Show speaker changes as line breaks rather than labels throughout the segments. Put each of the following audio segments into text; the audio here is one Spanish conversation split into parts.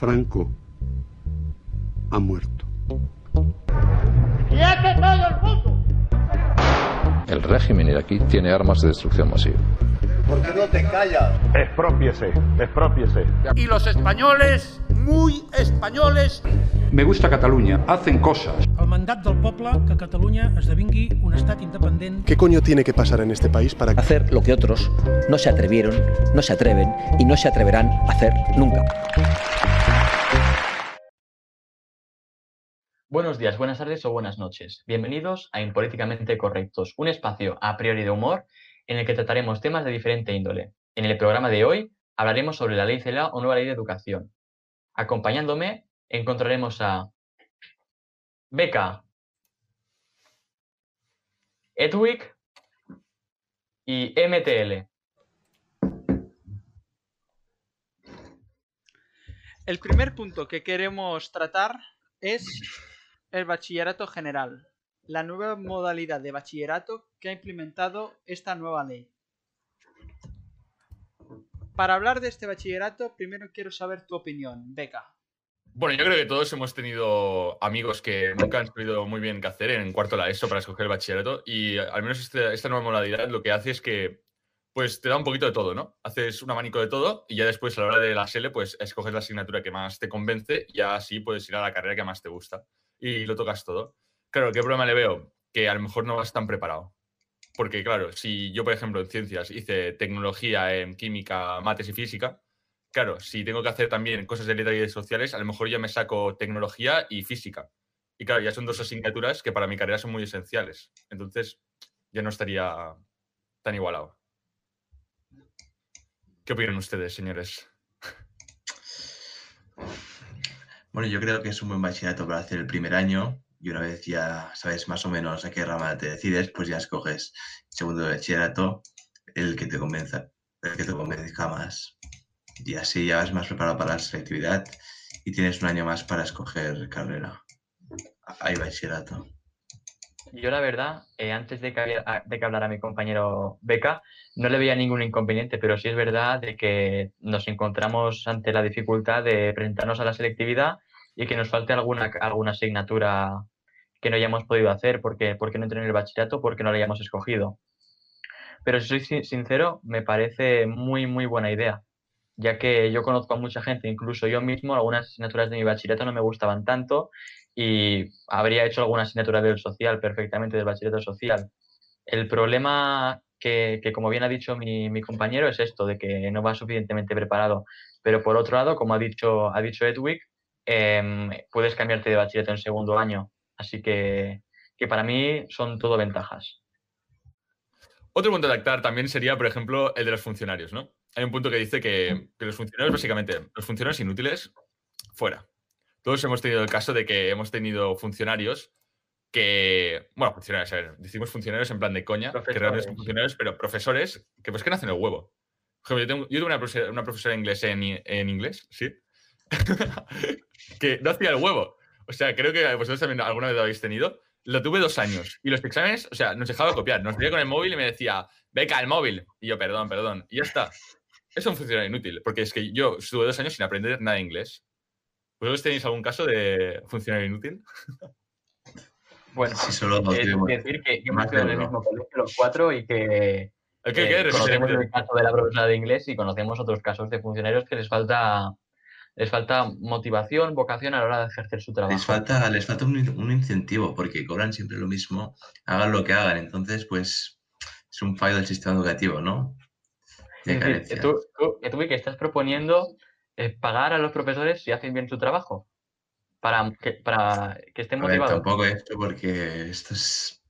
Franco ha muerto.
El régimen iraquí tiene armas de destrucción masiva.
¿Por qué no te callas?
Expropiese, expropiese.
Y los españoles, muy españoles.
Me gusta Cataluña, hacen cosas.
Mandat del poble que Catalunya esdevingui un estat independent.
¿Qué coño tiene que pasar en este país para
hacer lo que otros no se atrevieron, no se atreven y no se atreverán a hacer nunca?
Buenos días, buenas tardes o buenas noches. Bienvenidos a Impolíticamente Correctos, un espacio a priori de humor en el que trataremos temas de diferente índole. En el programa de hoy hablaremos sobre la ley CELA o nueva ley de educación. Acompañándome encontraremos a Beca, Edwick y MTL.
El primer punto que queremos tratar es el bachillerato general, la nueva modalidad de bachillerato que ha implementado esta nueva ley. Para hablar de este bachillerato, primero quiero saber tu opinión, Beca.
Bueno, yo creo que todos hemos tenido amigos que nunca han sabido muy bien qué hacer en cuarto la ESO para escoger el bachillerato y al menos este, esta nueva modalidad lo que hace es que pues te da un poquito de todo, ¿no? Haces un abanico de todo y ya después a la hora de la SELE pues escoges la asignatura que más te convence y así puedes ir a la carrera que más te gusta y lo tocas todo. Claro, ¿qué problema le veo? Que a lo mejor no vas tan preparado. Porque claro, si yo por ejemplo en ciencias hice tecnología en química, mates y física, claro, si tengo que hacer también cosas de letras y de sociales, a lo mejor ya me saco tecnología y física. Y claro, ya son dos asignaturas que para mi carrera son muy esenciales. Entonces, ya no estaría tan igualado. ¿Qué opinan ustedes, señores?
Bueno, yo creo que es un buen bachillerato para hacer el primer año y una vez ya sabes más o menos a qué rama te decides, pues ya escoges el segundo bachillerato, el que te convenza, el que te convenzca más y así ya vas más preparado para la selectividad y tienes un año más para escoger carrera. Hay bachillerato.
Yo la verdad, eh, antes de que, de que hablara mi compañero Beca, no le veía ningún inconveniente, pero sí es verdad de que nos encontramos ante la dificultad de presentarnos a la selectividad y que nos falte alguna, alguna asignatura que no hayamos podido hacer porque, porque no entré en el bachillerato, porque no la hayamos escogido. Pero si soy sincero, me parece muy, muy buena idea ya que yo conozco a mucha gente, incluso yo mismo, algunas asignaturas de mi bachillerato no me gustaban tanto y habría hecho alguna asignatura del social perfectamente, del bachillerato social. El problema que, como bien ha dicho mi, compañero, es esto, de que no va suficientemente preparado. Pero por otro lado, como ha dicho, ha dicho Edwick, em, puedes cambiarte de bachillerato en segundo año. Así que, que para mí son todo ventajas.
Otro punto de actar también sería, por ejemplo, el de los funcionarios, ¿no? Hay un punto que dice que, los funcionarios, básicamente, los funcionarios inútiles, fuera. Todos hemos tenido el caso de que hemos tenido funcionarios que, bueno, funcionarios, a ver, decimos funcionarios en plan de coña, que realmente son funcionarios, pero profesores que pues que nacen el huevo. yo tengo, yo una, profesora, una profesora de inglés en, en inglés, sí, que no hacía el huevo. O sea, creo que vosotros también alguna vez lo habéis tenido. Lo tuve dos años y los exámenes, o sea, nos dejaba copiar. Nos veía con el móvil y me decía, beca, el móvil. Y yo, perdón, perdón. Y ya está. Es un funcionario inútil, porque es que yo estuve dos años sin aprender nada de inglés. ¿Vosotros tenéis algún caso de funcionario inútil?
Bueno, sí, solo eh, decir que, hemos estudiado en el mismo colegio los cuatro y que
¿Qué,
eh, conocemos el caso de la profesora de inglés y conocemos otros casos de funcionarios que les falta les falta motivación, vocación a la hora de ejercer su trabajo.
Les falta, les falta un, un, incentivo porque cobran siempre lo mismo, hagan lo que hagan. Entonces, pues es un fallo del sistema educativo, ¿no?
Es tú, tú, que estás proponiendo eh, pagar a los profesores si hacen bien su trabajo. Para que, para que estén motivados.
tampoco esto porque esto es.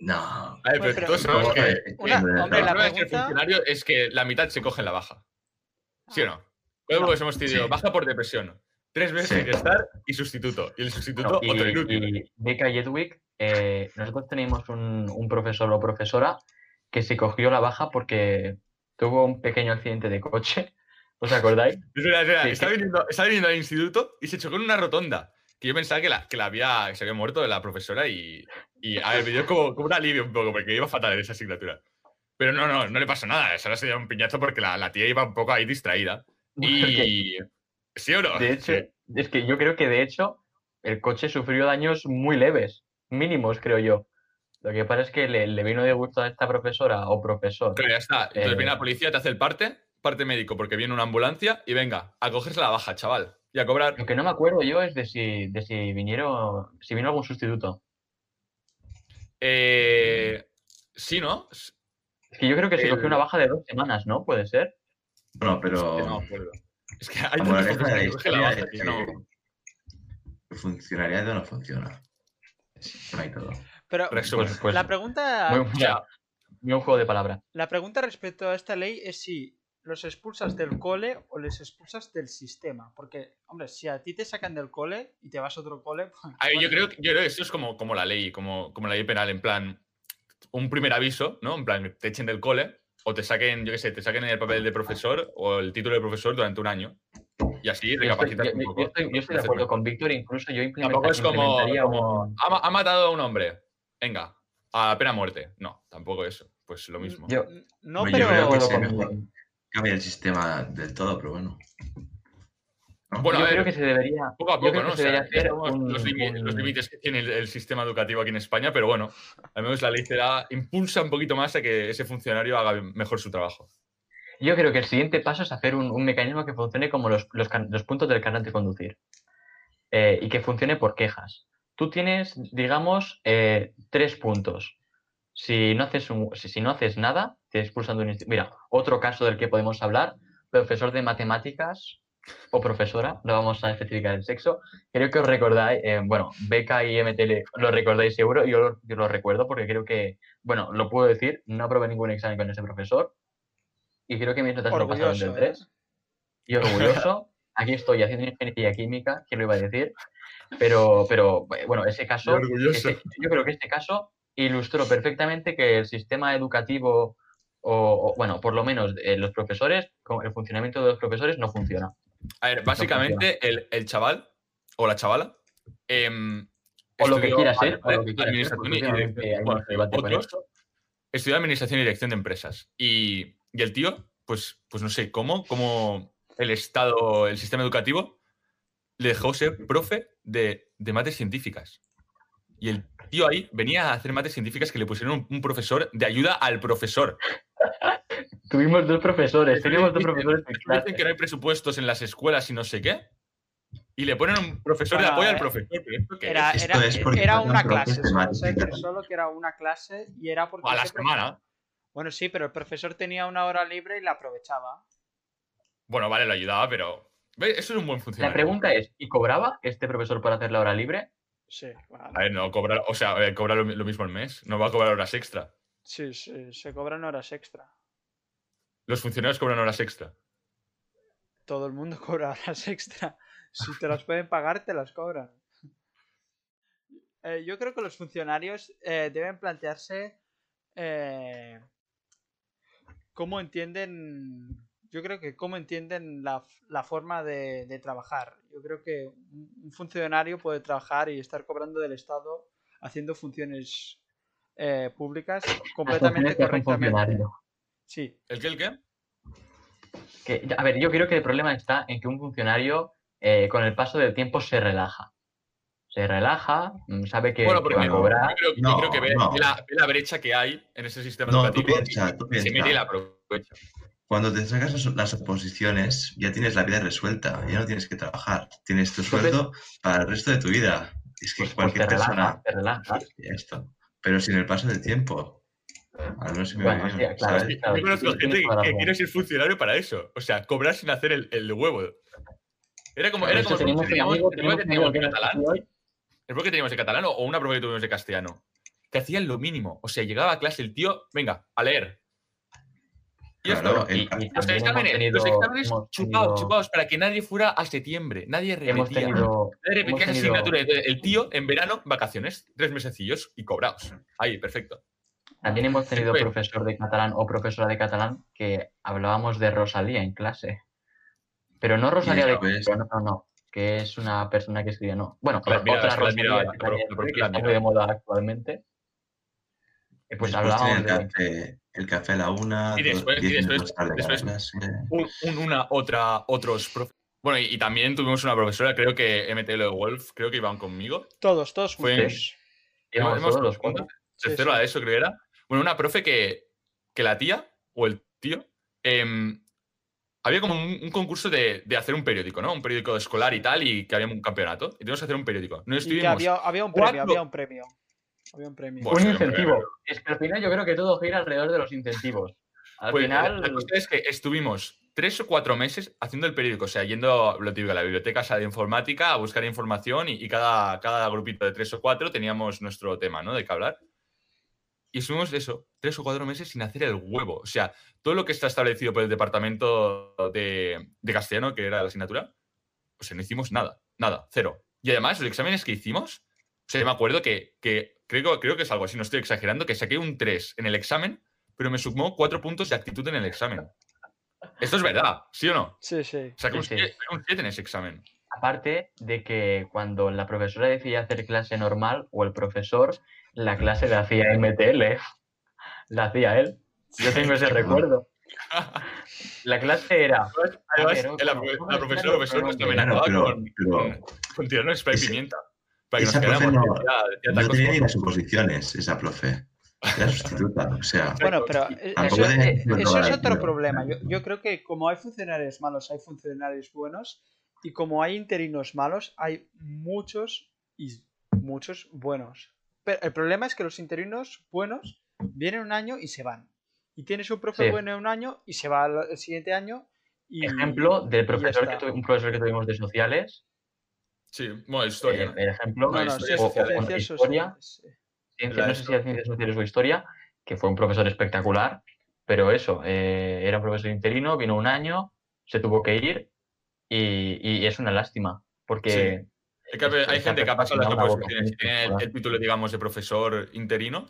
No.
A ver, pero, todos sabemos que, hombre, la pregunta... el funcionario es que la mitad se coge en la baja. ¿Sí o no? Luego pues hemos tenido baja por depresión, tres meses sí. estar y sustituto. Y el sustituto
y,
otro inútil.
Y Beca y Edwick, eh, nosotros tenemos un, un profesor o profesora que se cogió la baja porque tuvo un pequeño accidente de coche. ¿Os acordáis?
Espera, espera. estaba, viniendo, viniendo, al instituto y se chocó en una rotonda. Que yo pensaba que, la, que la había, se había muerto de la profesora y, y a ver, me dio como, como un alivio un poco porque iba fatal en esa asignatura. Pero no, no, no le pasó nada. Solo se dio un piñazo porque la, la tía iba un poco ahí distraída. Y ¿Sí o no?
De hecho, es que yo creo que de hecho el coche sufrió daños muy leves, mínimos, creo yo. Lo que pasa es que le, le vino de gusto a esta profesora o profesor.
Pero ya está. Entonces
Eh,
viene la policía, te hace el parte, parte médico, porque viene una ambulancia y venga, a cogerse la baja, chaval. Y a cobrar.
Lo que no me acuerdo yo es de si, de si vinieron, si vino algún sustituto.
Eh, sí, ¿no?
Es que yo creo que se
El-
cogió una baja de dos semanas, ¿no? Puede ser.
Bueno, pero
Que no. Es que hay profesores
de
que
la
baja
es
que no-
funcionariado no funciona. No hay todo.
Pero
Resumen.
Pues, pues
la pregunta,
muy, muy un juego de palabras.
la pregunta respecto a esta ley es si los expulsas del cole o les expulsas del sistema. Porque, hombre, si a ti te sacan del cole y te vas a otro cole, pues,
A ver, yo, creo, que- yo creo que eso es como, como la ley, como, como la ley penal, en plan, un primer aviso, ¿no? En plan, te echen del cole o te saquen, yo qué sé, te saquen el papel de profesor o el título de profesor durante un año. Y así
Yo estoy,
recapacitas
yo-
un
yo-
poco.
yo estoy- yo estoy de acuerdo con Víctor, incluso yo implementa-
Tampoco es como, como,
un-
ha, ha matado a un hombre, venga, a la pena muerte. No, tampoco eso. Pues lo mismo.
Yo-
no,
yo creo que mejor cambia el sistema del todo, pero bueno. ¿No?
Bueno,
yo
a ver,
creo que se debería.
poco a
yo
poco,
creo
¿no?
que
O
se
sea,
un-
los, límites que tiene el, el sistema educativo aquí en España, pero bueno, al menos la ley da, impulsa un poquito más a que ese funcionario haga mejor su trabajo.
Yo creo que el siguiente paso es hacer un, un mecanismo que funcione como los, los can- los puntos del carnet de conducir. Eh, y que funcione por quejas. Tú tienes, digamos, eh, tres puntos. Si no, haces un- si, si no haces nada, te expulsan de un instituto. Mira, otro caso del que podemos hablar, profesor de matemáticas o profesora, no vamos a especificar el sexo. Creo que os recordáis, eh, bueno, Beca y MTL lo recordáis seguro, yo lo, yo lo recuerdo porque creo que, bueno, lo puedo decir, no aprobé ningún examen con ese profesor y creo que mis notas no pasaron del
Orgulloso, ¿eh?
3. Y orgulloso, aquí estoy haciendo ingeniería química, que lo iba a decir, pero, pero bueno, ese caso, ese- yo creo que este caso ilustró perfectamente que el sistema educativo, o, o, bueno, por lo menos eh, los profesores, el funcionamiento de los profesores no funciona.
A ver, básicamente el, el chaval o la chavala. em,
O lo que quiera ser, o
estudió administración y dirección de empresas. Y, y el tío, pues, pues no sé cómo, cómo el Estado, el sistema educativo, le dejó ser profe de, de mates científicas. Y el tío ahí venía a hacer mates científicas que le pusieron un, un profesor de ayuda al profesor.
Tuvimos dos profesores, teníamos dos profesores en
Dicen que no hay presupuestos en las escuelas y no sé qué. Y le ponen un profesor de apoyo al profesor. ¿Pero esto qué
Era, era,
es porque
era una clase, solo, sé que
matemáticas.
solo que era una clase y era porque...
A la semana.
Bueno, sí, pero el profesor tenía una hora libre y la aprovechaba.
Bueno, vale, lo ayudaba, pero. ¿Ves? Eso es un buen
La
funcionario.
pregunta es, ¿y cobraba este profesor por hacer la hora libre?
Sí.
A ver, no cobrar, o sea, eh, cobrar lo mismo al mes. No va a cobrar horas extra.
Sí, sí, se cobran horas extra.
Los funcionarios cobran horas extra.
Todo el mundo cobra horas extra. Si te las pueden pagar, te las cobran. Eh, yo creo que los funcionarios eh, deben plantearse eh, cómo entienden. Yo creo que cómo entienden la, la forma de, de trabajar. Yo creo que un un funcionario puede trabajar y estar cobrando del Estado haciendo funciones eh, públicas completamente correctamente. Sí,
¿El qué, el qué?
Que, a ver, yo creo que el problema está en que un funcionario eh, con el paso del tiempo se relaja. Se relaja, mm, sabe que,
Bueno,
que
porque
va a
yo
cobrar.
creo, yo
No,
creo que ve,
no.
ve la, ve la brecha que hay en ese sistema
No, tú
educativo
piensa,
y-
tú
y se
piensa.
mete y la aprovecha.
Cuando te sacas las- las oposiciones, ya tienes la vida resuelta, ya no tienes que trabajar. Tienes tu sueldo para el resto de tu vida. Es que
Pues, pues
cualquier
te
persona.
relaja, te relaja.
Ya esto. Pero sin el paso del tiempo. Al menos se me
Bueno,
bien,
claro,
¿sabes?
sí, claro.
Yo conozco gente que quiere ser funcionario para eso. O sea, cobrar sin hacer el, el huevo. Era como, era como teníamos,
amigo,
que teníamos
amigo
de
que nos
catalán. El que teníamos de catalán o o una prueba que tuvimos de castellano. Que hacían lo mínimo. O sea, llegaba a clase el tío, venga, a leer. Y
Claro,
Los exámenes,
tenido,
los exámenes
hemos
chupados,
tenido-
chupados, para que nadie fuera a septiembre. Nadie repetía.
hemos tenido,
nadie repetía
hemos tenido-
asignatura. El tío, en verano, vacaciones, tres mesecillos y cobrados. Ahí, perfecto.
también hemos tenido profesor de catalán o profesora de catalán que hablábamos de Rosalía en clase. Pero no Rosalía de no, no, no, que es una persona que escribe, no. Bueno,
A ver, mira,
otra
la
Rosalía
la la
que está muy de moda actualmente. Pues
Después
hablábamos de...
el café a la una,
Y
dos-
después- y
diez
después- después-. Un- un- una, otra, otros profes Bueno, y, y también tuvimos una profesora, creo que MTL Wolf, creo que iban conmigo.
Todos, todos
Fue en-
juntos.
Íbamos
hemos-
todos los cuatro.
Sí,
tercero
sí.
a eso, creo que era. Bueno, una profe que, que la tía o el tío. em, había como un, un concurso de, de hacer un periódico, ¿no? Un periódico escolar y tal, y que había un campeonato. Y teníamos que hacer un periódico. No
Y que
estuvimos.
había, había un premio,
cuatro-
había un premio. Había un premio.
Incentivo. Es que al final yo creo que todo gira alrededor de los incentivos. Al
Pues,
final,
La es que estuvimos tres o cuatro meses haciendo el periódico, o sea, yendo lo típico, a la biblioteca esa de informática a buscar información y, y cada, cada grupito de tres o cuatro teníamos nuestro tema, ¿no? De qué hablar. Y estuvimos eso, tres o cuatro meses sin hacer el huevo. O sea, todo lo que está establecido por el departamento de, de castellano, que era la asignatura, o sea, no hicimos nada, nada, cero. Y además, los exámenes que hicimos, o sea, yo me acuerdo que, que creo, creo que es algo así, no estoy exagerando, que saqué un 3 en el examen, pero me sumó cuatro puntos de actitud en el examen. Esto es verdad, ¿sí o no?
Sí, sí.
Saqué un
Sí, sí.
7 saqué un 7 en ese examen.
aparte de que cuando la profesora decía hacer clase normal o el profesor, la clase la hacía MTL. La hacía él. Yo tengo ese recuerdo. La clase era.
Además,
ver,
la,
bueno,
la
vamos a
profesora, profesor nos amenazaba con, con, con tirarnos spray pimienta. Para que nos
Esa profe
quedáramos.
no,
decía- decía
no tenía ni las oposiciones, esa profe. Era sustituta, o sea.
Bueno, pero
Tampoco
eso,
de-
eso es otro problema. Yo, yo creo que como hay funcionarios malos, hay funcionarios buenos. Y como hay interinos malos, hay muchos y muchos buenos. Pero el problema es que los interinos buenos vienen un año y se van. Y tienes un profe
Sí.
bueno un año y se va al- el siguiente año. Y,
Ejemplo del
ya
profesor que tu- un profesor que tuvimos de sociales.
Sí, bueno, historia.
eh, el ejemplo.
No, historia
sí,
o-
es-
o- o
ciencias
historia,
sociales, sí.
ciencia- no sé si era ciencias sociales o historia, que fue un profesor espectacular, pero eso, eh, era un profesor interino, vino un año, se tuvo que ir y, y es una lástima, porque
Es que hay gente que ha pasado las y tiene el,
vocación
el título, digamos, de profesor interino,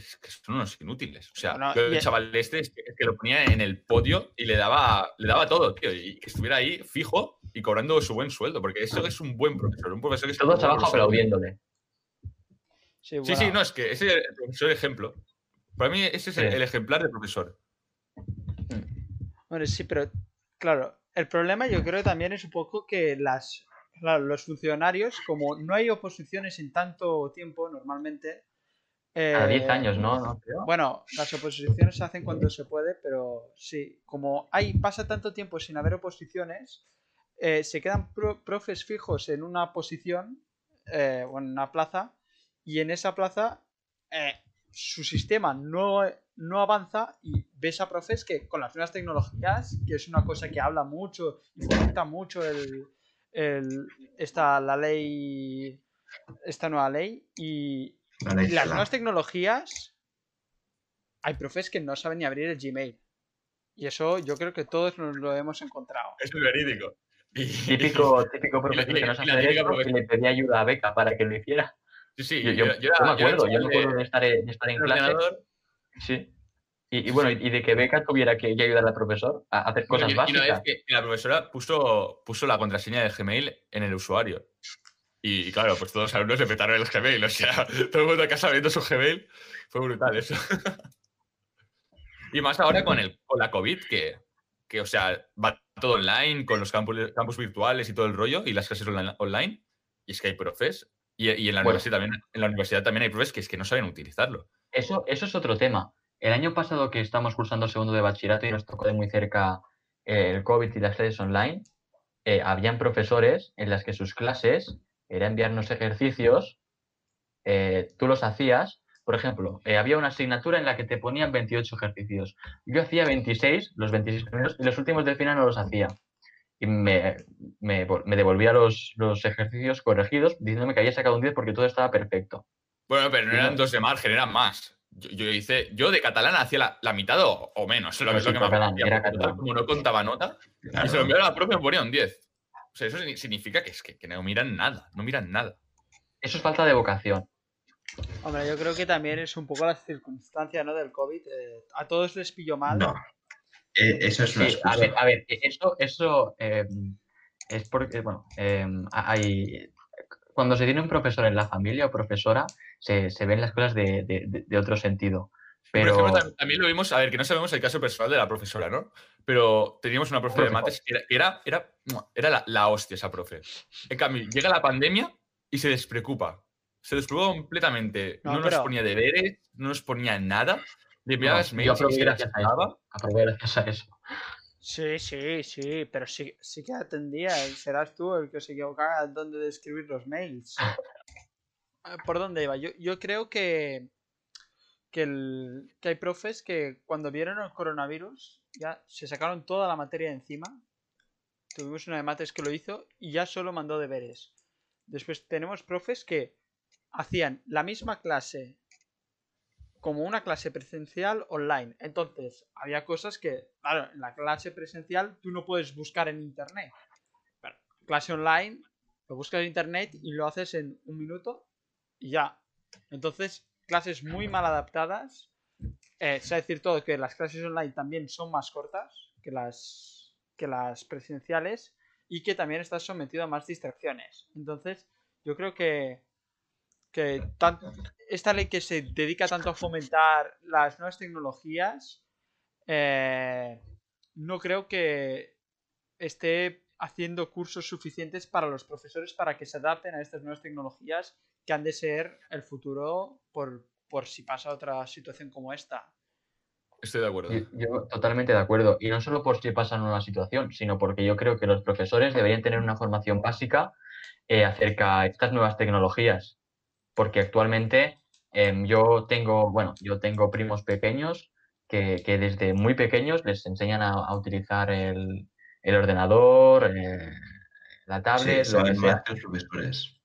que, son unos inútiles. O sea,
Bueno,
yo, el chaval este es que, es que lo ponía en el podio y le daba, le daba todo, tío. Y que estuviera ahí fijo y cobrando su buen sueldo, porque eso es un buen profesor. Un profesor que
todos abajo aplaudiéndole.
Sí,
Sí, no, es que ese es el profesor ejemplo. Para mí ese es el,
Sí.
el ejemplar de profesor.
Bueno, sí, pero claro, el problema yo creo también es un poco que las, claro, los funcionarios, como no hay oposiciones en tanto tiempo normalmente.
A 10
eh,
años, ¿no?
Bueno, las oposiciones se hacen cuando se puede, pero sí, como hay pasa tanto tiempo sin haber oposiciones, eh, se quedan pro- profes fijos en una posición eh, o en una plaza y en esa plaza su sistema no, no avanza y ves a profes que con las nuevas tecnologías, que es una cosa que habla mucho y fomenta mucho el, el- esta, la ley, esta nueva ley y
La
las nuevas tecnologías, hay profes que no saben ni abrir el Gmail. Y eso yo creo que todos nos lo hemos encontrado.
Eso es verídico. Y-
Típico, típico profesor que no sabe y
profesora-
le pedía ayuda a Beca para que lo hiciera.
Sí, sí,
Yo,
yo,
me acuerdo, yo me acuerdo de estar, de estar en clase.
ordenador,
Sí. Y, y bueno, y, y de que Beca tuviera que, ayudar al profesor a hacer cosas
y- y una
básicas.
vez que la profesora puso, puso la contraseña de Gmail en el usuario. Y, claro, pues todos los alumnos le petaron el Gmail. O sea, todo el mundo a casa viendo su Gmail. Fue brutal eso. y más ahora con, el, con la COVID, que, que, o sea, va todo online, con los campus, campus virtuales y todo el rollo, y las clases online. online y es que hay profes. Y, y en, la
Bueno.
universidad también, en la universidad también hay profes que es que no saben utilizarlo.
Eso, eso es otro tema. El año pasado que estamos cursando segundo de bachillerato y nos tocó de muy cerca eh, el COVID y las clases online, eh, habían profesores en las que sus clases era enviarnos ejercicios, eh, tú los hacías, por ejemplo, eh, había una asignatura en la que te ponían 28 ejercicios. Yo hacía 26, los 26 primeros, y los últimos del final no los hacía. Y me, me, vol- me devolvía los, los ejercicios corregidos diciéndome que había sacado un 10 porque todo estaba perfecto.
Bueno, pero no eran
no.
dos de margen, eran más. Yo, yo hice, yo de catalán hacía la, la mitad o, o menos, lo,
No,
es lo
sí,
que me
catalán,
apetecía,
era catalán.
como no contaba nota, y se lo enviaron a la profe y me ponía un 10. O sea, eso signi- significa que es que, que no miran nada, no miran nada.
Eso es falta de vocación.
Hombre, yo creo que también es un poco la circunstancia ¿no? del COVID. eh, a todos les pilló mal.
No. Eh, eso es una
Sí, a ver, a ver, e- eso, eso eh, es porque, bueno, eh, hay, cuando se tiene un profesor en la familia o profesora, se, se ven las cosas de- de otro sentido. Pero...
Por ejemplo, también lo vimos, a ver, que no sabemos el caso personal de la profesora, ¿no? Pero teníamos una profe de mates que era, era, era, era la, la, hostia esa profe. En cambio, llega la pandemia y se despreocupa. Se despreocupa completamente. No,
No,
nos ponía deberes, no nos ponía nada. Le
No,
enviabas
yo
mails y
aprobé
se
gracias a eso. Aprobé gracias a eso.
Sí, sí, sí, pero sí, sí que atendía. Serás tú el que se equivocaba dónde de escribir los mails. Ah, ¿Por dónde iba? Yo, yo creo que, que, hay profes que cuando vieron el coronavirus ya se sacaron toda la materia de encima. Tuvimos una de mates que lo hizo y ya solo mandó deberes. Después tenemos profes que hacían la misma clase como una clase presencial online. Entonces, había cosas que, claro, en la clase presencial tú no puedes buscar en internet. Pero clase online, lo buscas en internet y lo haces en un minuto y ya. Entonces, clases muy mal adaptadas. Eh, de decir todo que las clases online también son más cortas que las, que las presenciales y que también estás sometido a más distracciones. Entonces, yo creo que, que esta ley que se dedica tanto a fomentar las nuevas tecnologías, eh, no creo que esté haciendo cursos suficientes para los profesores para que se adapten a estas nuevas tecnologías que han de ser el futuro por, por si pasa otra situación como esta.
Estoy de acuerdo.
Yo, yo totalmente de acuerdo. Y no solo por si pasa una situación, sino porque yo creo que los profesores deberían tener una formación básica eh, acerca de estas nuevas tecnologías. Porque actualmente em, yo tengo, bueno, yo tengo primos pequeños que, que desde muy pequeños les enseñan a, a utilizar el, el ordenador, eh, la tablet,
Sí,
lo que
saben
sea.
más que los profesores.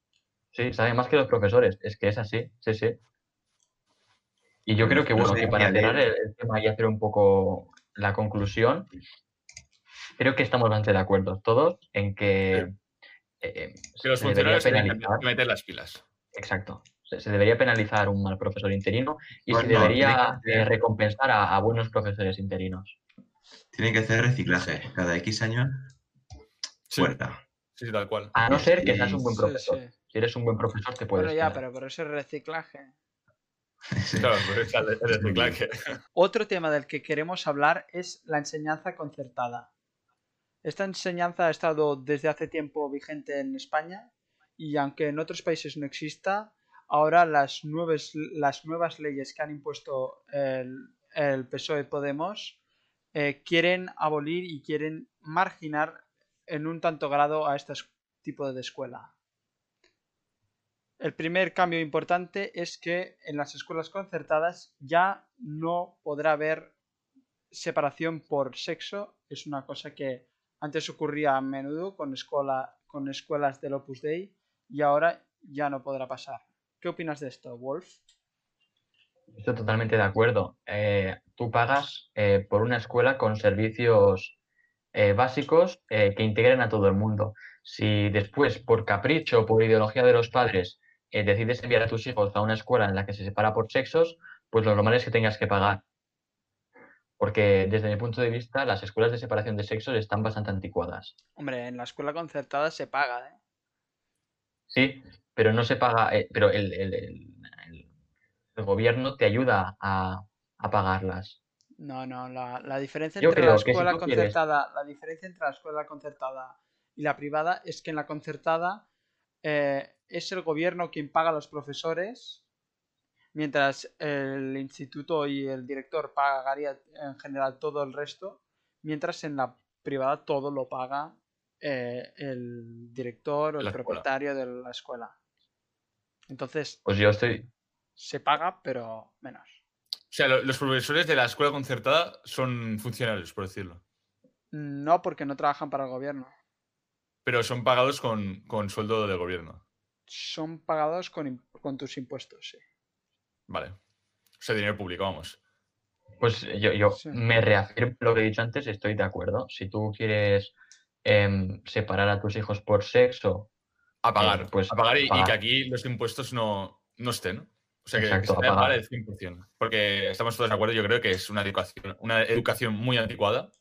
Sí, saben más que los profesores. Es que es así, sí, sí. Y yo creo que,
No
bueno, que para cerrar el, el tema y hacer un poco la conclusión, creo que estamos bastante de acuerdo todos en que, eh, eh,
Que los
se debería
funcionarios tienen que meter las pilas.
Exacto. Se, se debería penalizar un mal profesor interino y se debería
que
eh, recompensar a, a buenos profesores interinos.
Tienen que hacer reciclaje. Cada X años,
Sí,
fuera.
sí, sí, tal cual.
A no ser que seas un buen profesor.
sí.
Si eres un buen profesor, te puedes.
Bueno, ya,
quedar.
pero por ese reciclaje.
Claro, el reciclaje.
Otro tema del que queremos hablar es la enseñanza concertada. Esta enseñanza ha estado desde hace tiempo vigente en España y aunque en otros países no exista, ahora las nuevas, las nuevas leyes que han impuesto el, el PSOE Podemos eh, quieren abolir y quieren marginar en un tanto grado a este es- tipo de escuela. El primer cambio importante es que en las escuelas concertadas ya no podrá haber separación por sexo. Es una cosa que antes ocurría a menudo con, escuela, con escuelas del Opus Dei y ahora ya no podrá pasar. ¿Qué opinas de esto, Wolf?
Estoy totalmente de acuerdo. Eh, tú pagas eh, por una escuela con servicios eh, básicos que integren a todo el mundo. Si después, por capricho o por ideología de los padres, decides enviar a tus hijos a una escuela en la que se separa por sexos, pues lo normal es que tengas que pagar. Porque desde mi punto de vista, las escuelas de separación de sexos están bastante anticuadas.
Hombre, en la escuela concertada se paga, ¿eh?
Sí, pero no se paga, eh, pero el- el- el gobierno te ayuda a, a pagarlas.
No, no, la, la diferencia
Yo
entre la
creo que si
escuela
quieres-
concertada, la diferencia entre la escuela concertada y la privada es que en la concertada eh, es el gobierno quien paga a los profesores, mientras el instituto y el director pagaría en general todo el resto, mientras en la privada todo lo paga eh, el director o el
escuela.
propietario de la escuela. Entonces,
Pues yo estoy,
se paga, pero menos.
O sea, lo- los profesores de la escuela concertada son funcionarios, por decirlo.
No porque no trabajan para el gobierno.
Pero son pagados con, con sueldo del gobierno.
son pagados con, con tus impuestos, sí.
Vale. O sea, dinero público, vamos.
Pues yo, yo
Sí.
me reafirmo lo que he dicho antes, estoy de acuerdo. Si tú quieres em, separar a tus hijos por sexo,
A pagar.
Eh, pues,
a pagar y,
a
y que aquí los impuestos no, no estén. O sea, que,
Exacto,
se que pagar
pagar.
el 100%. Porque estamos todos de acuerdo, yo creo que es una educación, una educación muy anticuada.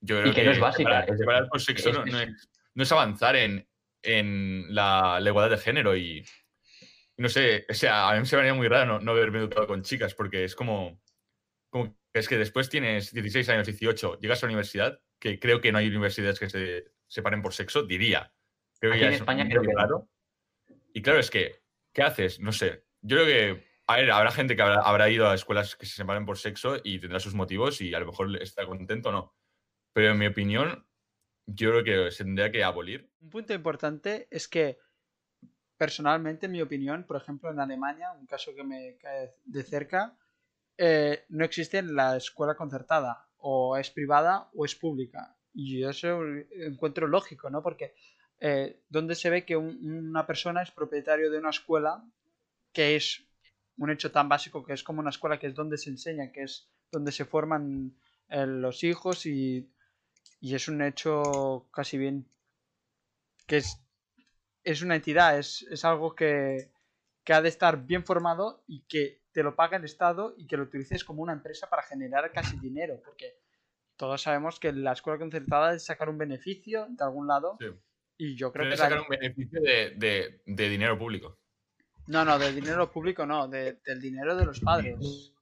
Yo creo
Y que no es básica,
Separar, por sexo
es-
no, no
es-
es, no es avanzar en, en la, la igualdad de género y. No sé, o sea, a mí se me haría muy raro no, no haberme educado con chicas porque es como. como que es que después tienes 16 años, 18, llegas a la universidad, que creo que no hay universidades que se separen por sexo, diría. Creo que
Aquí en
es
España creo que
claro. Y claro, es que, ¿qué haces? No sé. Yo creo que, a ver, habrá gente que habrá, habrá ido a escuelas que se separen por sexo y tendrá sus motivos y a lo mejor está contento o no. Pero en mi opinión, yo creo que se tendría que abolir.
Un punto importante es que, personalmente, en mi opinión, por ejemplo, en Alemania, un caso que me cae de cerca, eh, no existe la escuela concertada, o es privada o es pública. Y yo eso encuentro lógico, ¿no? Porque eh, donde se ve que un- una persona es propietario de una escuela que es un hecho tan básico que es como una escuela que es donde se enseña, que es donde se forman eh, los hijos y, y es un hecho casi bien que es, es una entidad, es, es algo que, que ha de estar bien formado y que te lo paga el Estado y que lo utilices como una empresa para generar casi dinero, porque todos sabemos que la escuela concertada es sacar un beneficio de algún lado
Sí.
y yo creo que...
sacar
la-
un beneficio de, de- de dinero público.
No, no, del dinero público no, de- del dinero de los padres.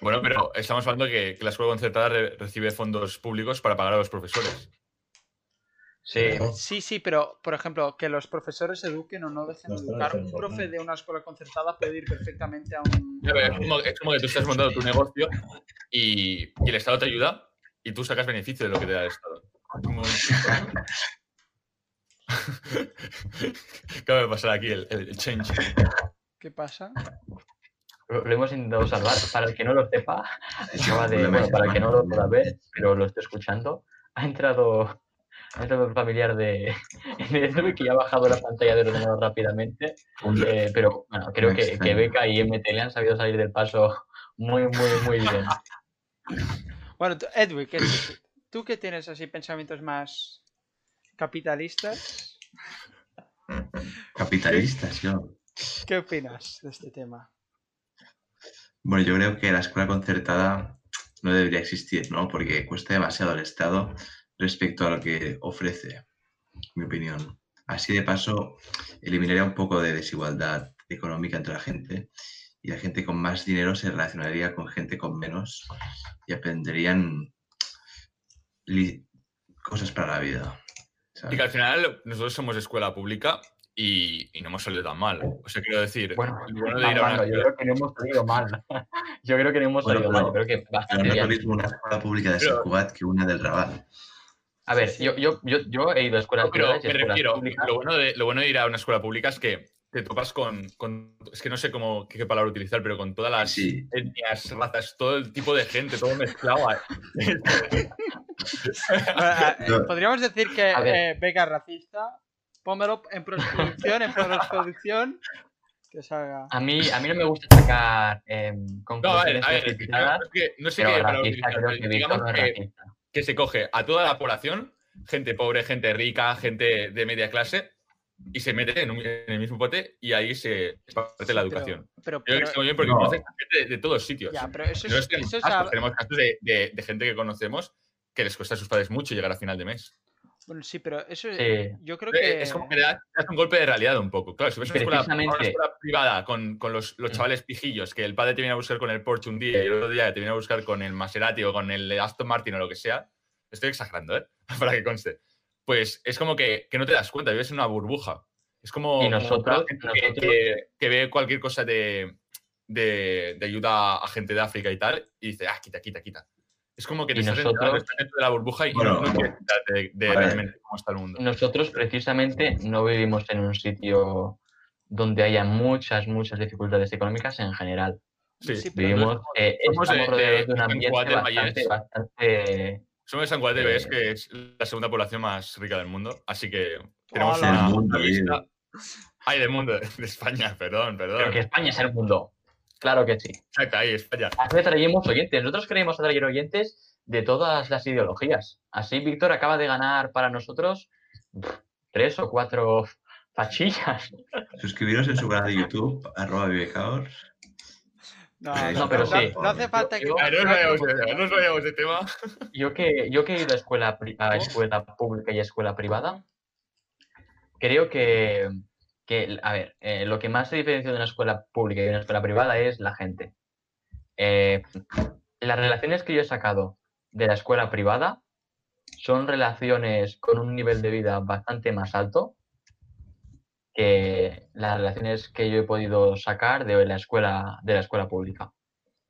Bueno, pero estamos hablando que, que la escuela concertada re- recibe fondos públicos para pagar a los profesores.
Sí.
Sí, sí, pero por ejemplo, que los profesores eduquen o no dejen de educar. Un profe de una escuela concertada puede ir perfectamente a un...
Ya, Es como, es como que tú estás montando tu negocio y, y el Estado te ayuda y tú sacas beneficio de lo que te da el Estado. Como- Acaba de pasar aquí el, el change.
¿Qué pasa?
Lo, lo hemos intentado salvar. Para el que no lo sepa, acaba de. Bueno, para el que no lo pueda ver, pero lo estoy escuchando, ha entrado. Ha entrado un familiar de, de Edwin que ya ha bajado la pantalla de ordenador rápidamente. eh, pero bueno, creo que, que. Beca y MT le han sabido salir del paso muy, muy, muy bien.
Bueno, tú- Edwin, ¿qué- ¿tú que tienes así pensamientos más capitalistas?
Capitalistas, yo.
¿Qué opinas de este tema?
Bueno, yo creo que la escuela concertada no debería existir, ¿no? Porque cuesta demasiado al Estado respecto a lo que ofrece, en mi opinión. Así de paso, eliminaría un poco de desigualdad económica entre la gente y la gente con más dinero se relacionaría con gente con menos y aprenderían cosas para la vida.
Y que al final nosotros somos escuela pública y, y no hemos salido tan mal. O sea, quiero decir,
Bueno,
bueno de ir a una
yo creo que no hemos salido mal. Yo creo que no hemos
Bueno,
salido mal. Yo creo que
Pero
bastante
no es lo mismo una escuela pública de
Pero-
San Cugat que una del Raval.
A ver, yo, yo, yo, yo he ido a escuelas
No, pero me refiero,
públicas.
lo bueno, de, lo bueno de ir a una escuela pública es que te topas con, con- es que no sé cómo, qué, palabra utilizar, pero con todas las
Sí.
etnias, razas, todo el tipo de gente, todo mezclado.
Ah,
No.
Podríamos decir que eh, Beca es racista. Pónmelo en postproducción, en postproducción. Que salga.
A mí, a mí no me gusta sacar eh,
No, a ver,
conclusiones
a ver, es que no, que sé
pero
qué
racista creo que
digamos
no es
que, que se coge a toda la población, gente pobre, gente rica, gente de media clase, y se mete en, un- en el mismo pote y ahí se parte la
Sí, pero-
educación.
Pero,
Yo creo que muy bien porque
No.
conoces gente de, de todos sitios.
ya, pero eso es,
tenemos
eso es
casos,
a-
tenemos casos de, de- de gente que conocemos que les cuesta a sus padres mucho llegar a final de mes.
Bueno, sí, pero eso
Sí.
yo creo
Eh,
que.
Es como que le das, un golpe de realidad un poco. Claro, si ves una escuela,
Precisamente.
una escuela privada con, con los, los
Mm.
chavales pijillos, que el padre te viene a buscar con el Porsche un día y el otro día te viene a buscar con el Maserati o con el Aston Martin o lo que sea, estoy exagerando, ¿eh? Para que conste. Pues es como que, que no te das cuenta, vives en una burbuja. Es como,
Y
gente
nosotros-
que, que ve cualquier cosa de, de, de ayuda a gente de África y tal y dice, ah, quita, quita, quita. Es como que te estás
nosotros-
estás dentro de la burbuja y
Bueno,
no, no quieres de, de realmente cómo está el mundo.
Nosotros precisamente no vivimos en un sitio donde haya muchas, muchas dificultades económicas en general.
Sí,
Sí, pero
Vivimos, eh,
somos de-
estamos rodeados de,
de
un
San
ambiente bastante.
Somos de San Juan de Bes,
Eh,
que es la segunda población más rica del mundo, así que tenemos
Hola.
una,
Del mundo,
una vista. Ay, del mundo, de España, perdón,
Pero
perdón.
que España es el mundo. Claro que sí.
Exacto, ahí, España.
Así traemos oyentes. Nosotros queremos atraer oyentes de todas las ideologías. Así Víctor acaba de ganar para nosotros pff, tres o cuatro fachillas.
Suscribiros en su canal de YouTube, arroba vivecaos.
No,
Eh,
no, pero sí.
No hace falta que.
Yo-
Ah, no nos vayamos de tema.
Yo que, yo que he ido a escuela, a escuela pública y a escuela privada, creo que, que, a ver, eh, lo que más se diferencia de una escuela pública y de una escuela privada es la gente. eh, las relaciones que yo he sacado de la escuela privada son relaciones con un nivel de vida bastante más alto que las relaciones que yo he podido sacar de la escuela, de la escuela pública.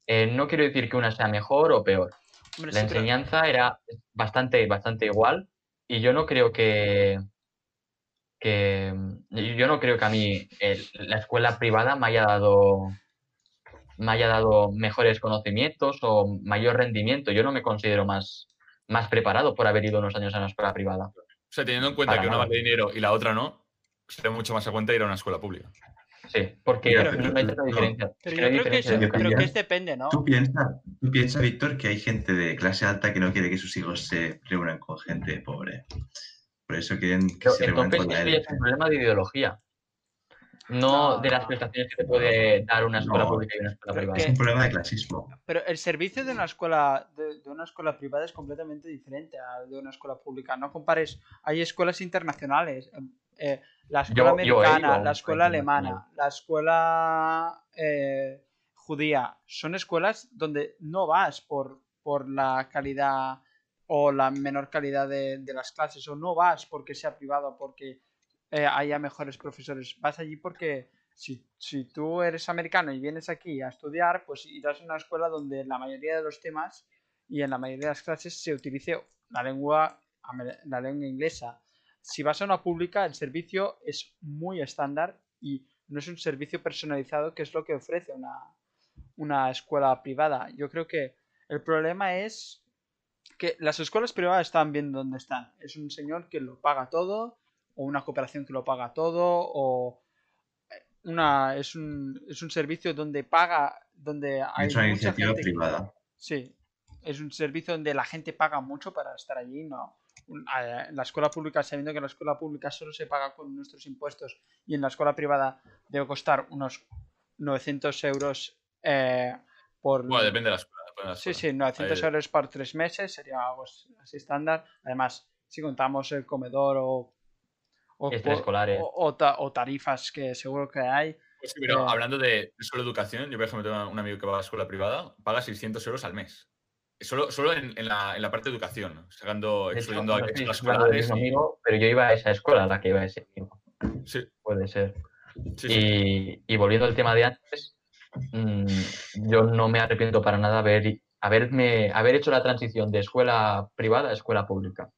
Eh, no quiero decir que una sea mejor o peor.
Hombre,
La
sí, pero-
enseñanza era bastante, bastante igual y yo no creo que, que yo no creo que a mí el- la escuela privada me haya dado me haya dado mejores conocimientos o mayor rendimiento. Yo no me considero más, más preparado por haber ido unos años a una escuela privada.
O sea, teniendo en cuenta
Para
que una vale dinero y la otra no, sería mucho más a cuenta ir a una escuela pública.
Sí, porque
Pero-
no hay tanta
no,
diferencia.
Pero yo creo que, eso-
yo
educación.
que es depende, ¿no?
Tú piensa, tú piensa, Víctor, que hay gente de clase alta que no quiere que sus hijos se reúnan con gente pobre. Por eso quieren que
Pero
se
entonces
con la
es un problema de ideología. No,
No,
de las
no.
prestaciones que te puede dar una escuela
No,
pública y una escuela privada.
Es un problema de clasismo.
Pero el servicio de una escuela de, de una escuela privada es completamente diferente al de una escuela pública. No compares. Hay escuelas internacionales. em, eh, la escuela
Yo-
americana, la escuela
escuela
alemana, la escuela eh, judía. Son escuelas donde no vas por, por la calidad o la menor calidad de, de las clases. O no vas porque sea privado, porque eh, haya mejores profesores. Vas allí porque si, si tú eres americano y vienes aquí a estudiar, pues irás a una escuela donde la mayoría de los temas y en la mayoría de las clases se utilice la lengua, la lengua inglesa. Si vas a una pública, el servicio es muy estándar y no es un servicio personalizado, que es lo que ofrece una, una escuela privada. Yo creo que el problema es que las escuelas privadas están bien donde están. Es un señor que lo paga todo, o una cooperación que lo paga todo, o una es un, es un servicio donde paga, donde hay
Es una
mucha
iniciativa
gente.
privada.
Sí, es un servicio donde la gente paga mucho para estar allí, no. La escuela pública, sabiendo que en la escuela pública solo se paga con nuestros impuestos y en la escuela privada debe costar unos 900 euros eh, por...
Bueno, depende de la escuela.
Sí, sí, 900
Ahí-
euros por tres meses sería algo así estándar. Además, si contamos el comedor o, o, o- o ta- o tarifas que seguro que hay.
Pues sí, pero
eh,
hablando de solo educación, yo por ejemplo tengo un amigo que va a la escuela privada, paga 600 euros al mes. Solo, solo en, en la, en la parte de educación, sacando, excluyendo y-
amigo, pero yo iba a esa escuela a la que iba ese amigo.
Sí,
Puede ser.
sí, sí.
Y, y volviendo al tema de antes, mm, yo no me arrepiento para nada haber, haberme, haber hecho la transición de escuela privada a escuela pública.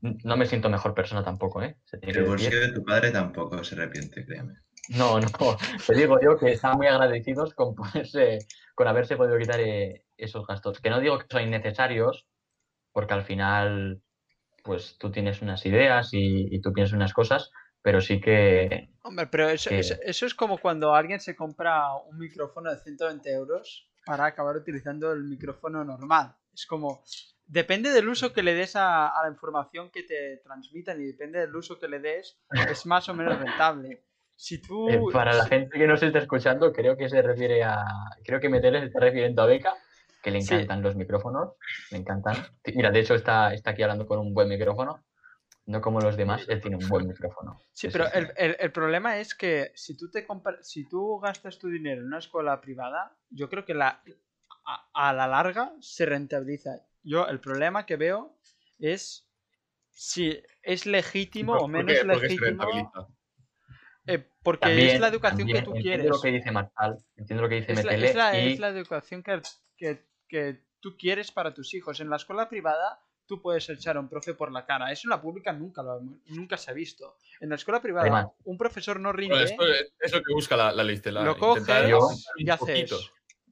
No me siento mejor persona tampoco, ¿eh? Se tiene
El bolsillo de tu padre tampoco se arrepiente, créeme.
No, no, te digo yo que están muy agradecidos con, ponerse- con haberse podido quitar eh, esos gastos. Que no digo que son innecesarios, porque al final, pues tú tienes unas ideas y, y tú piensas unas cosas, pero sí que
Hombre, pero eso,
que-
eso, eso es como cuando alguien se compra un micrófono de 120 euros para acabar utilizando el micrófono normal. Es como, depende del uso que le des a, a la información que te transmitan y depende del uso que le des, es más o menos rentable. Si tú...
eh, para la gente que no se está escuchando, creo que se refiere a. Creo que Metele se está refiriendo a Beca, que le
Sí.
encantan los micrófonos, le encantan. Mira, de hecho está, está aquí hablando con un buen micrófono, no como los demás, él tiene un buen micrófono.
Sí,
Eso
pero el, el- el problema es que si tú te compra- si tú gastas tu dinero en una escuela privada, yo creo que la, a, a la larga se rentabiliza. Yo el problema que veo es si es legítimo o
¿Por
menos legítimo. eh, porque
También-
es la educación
también
que tú
entiendo
quieres.
lo que dice Martal, entiendo lo que dice
Es la, es la-
y
es la educación que, que- que tú quieres para tus hijos. En la escuela privada tú puedes echar a un profe por la cara. Eso en la pública nunca, lo, nunca se ha visto. En la escuela privada
Además-
un profesor no rinde.
Bueno, esto es, es lo que busca la, la ley Cela,
lo coges
Yo-
y haces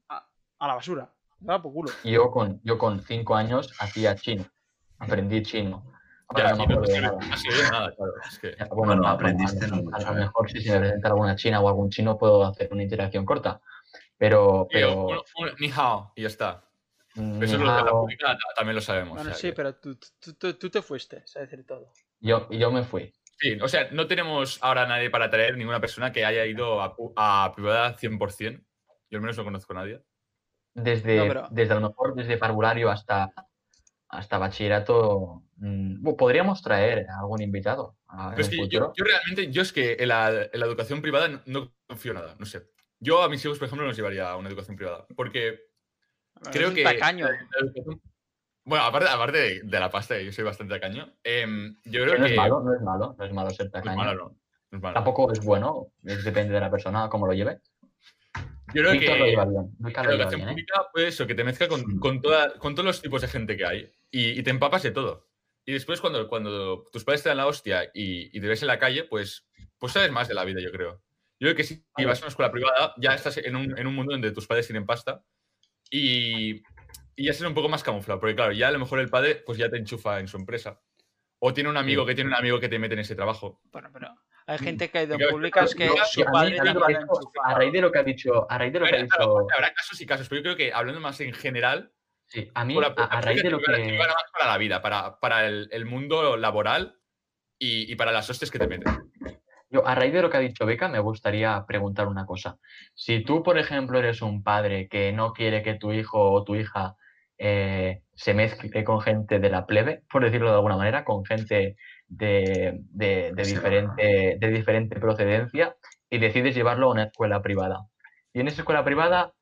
a, a la basura. Por culo.
yo con, yo con cinco años hacía chino, aprendí chino.
Ya,
no
no
nada.
nada, claro. Es que,
Bueno,
a- a-
aprendiste
a,
no
a lo mejor si se me presenta alguna china o algún chino puedo hacer una interacción corta. Pero, pero
un, un ni hao y ya está. Eso es lo de la pública ta- también lo sabemos.
Bueno,
o sea
sí,
que-
pero tú, tú, tú- tú te fuiste, es decir todo.
yo, yo me fui.
Sí, o sea, no tenemos ahora nadie para traer ninguna persona que haya ido a, a privada 100%. Yo al menos no conozco a nadie.
Desde,
No, pero-
desde a lo mejor desde parvulario hasta, hasta bachillerato. mm, bu- podríamos traer a algún invitado a-
Pero es que yo, yo realmente, yo es que en la, en la educación privada no, no confío nada, no sé. Yo a mis hijos, por ejemplo, no los llevaría a una educación privada. Porque creo que.
tacaño.
Bueno, aparte, aparte de, de la pasta, yo soy bastante tacaño. em, yo creo
no
que.
es malo, no es malo, no es malo ser
no es
tacaño.
malo, no, no es malo.
Tampoco es bueno, es- depende de la persona, cómo lo lleve.
Yo creo
Víctor
que.
lo lleva bien. Víctor
la educación
bien, ¿eh?
pública, pues eso, que te mezcla con, con, toda- con todos los tipos de gente que hay y, y te empapas de todo. Y después, cuando, cuando tus padres te dan la hostia y, y te ves en la calle, pues, pues sabes más de la vida, yo creo. Yo creo que si si vas a una escuela privada, ya estás en un, en un mundo donde tus padres tienen pasta y, y ya será un poco más camuflado. Porque, claro, ya a lo mejor el padre pues ya te enchufa en su empresa. O tiene un amigo que tiene un amigo que te mete en ese trabajo.
Bueno, pero hay gente que ha ido en
Claro,
públicas que
yo-
su padre
a mí
a
raíz de lo que ha dicho, a raíz de lo que ha
claro,
dicho,
habrá casos y casos, pero yo creo que hablando más en general,
sí, a mí,
Por la-
a, a raíz de lo que,
para la vida, para, para el, el mundo laboral y, y para las hostes que te meten.
Yo, a raíz de lo que ha dicho Beca, me gustaría preguntar una cosa. Si tú, por ejemplo, eres un padre que no quiere que tu hijo o tu hija eh, se mezcle con gente de la plebe, por decirlo de alguna manera, con gente de, de- diferente, de diferente procedencia, y decides llevarlo a una escuela privada. Y en esa escuela privada,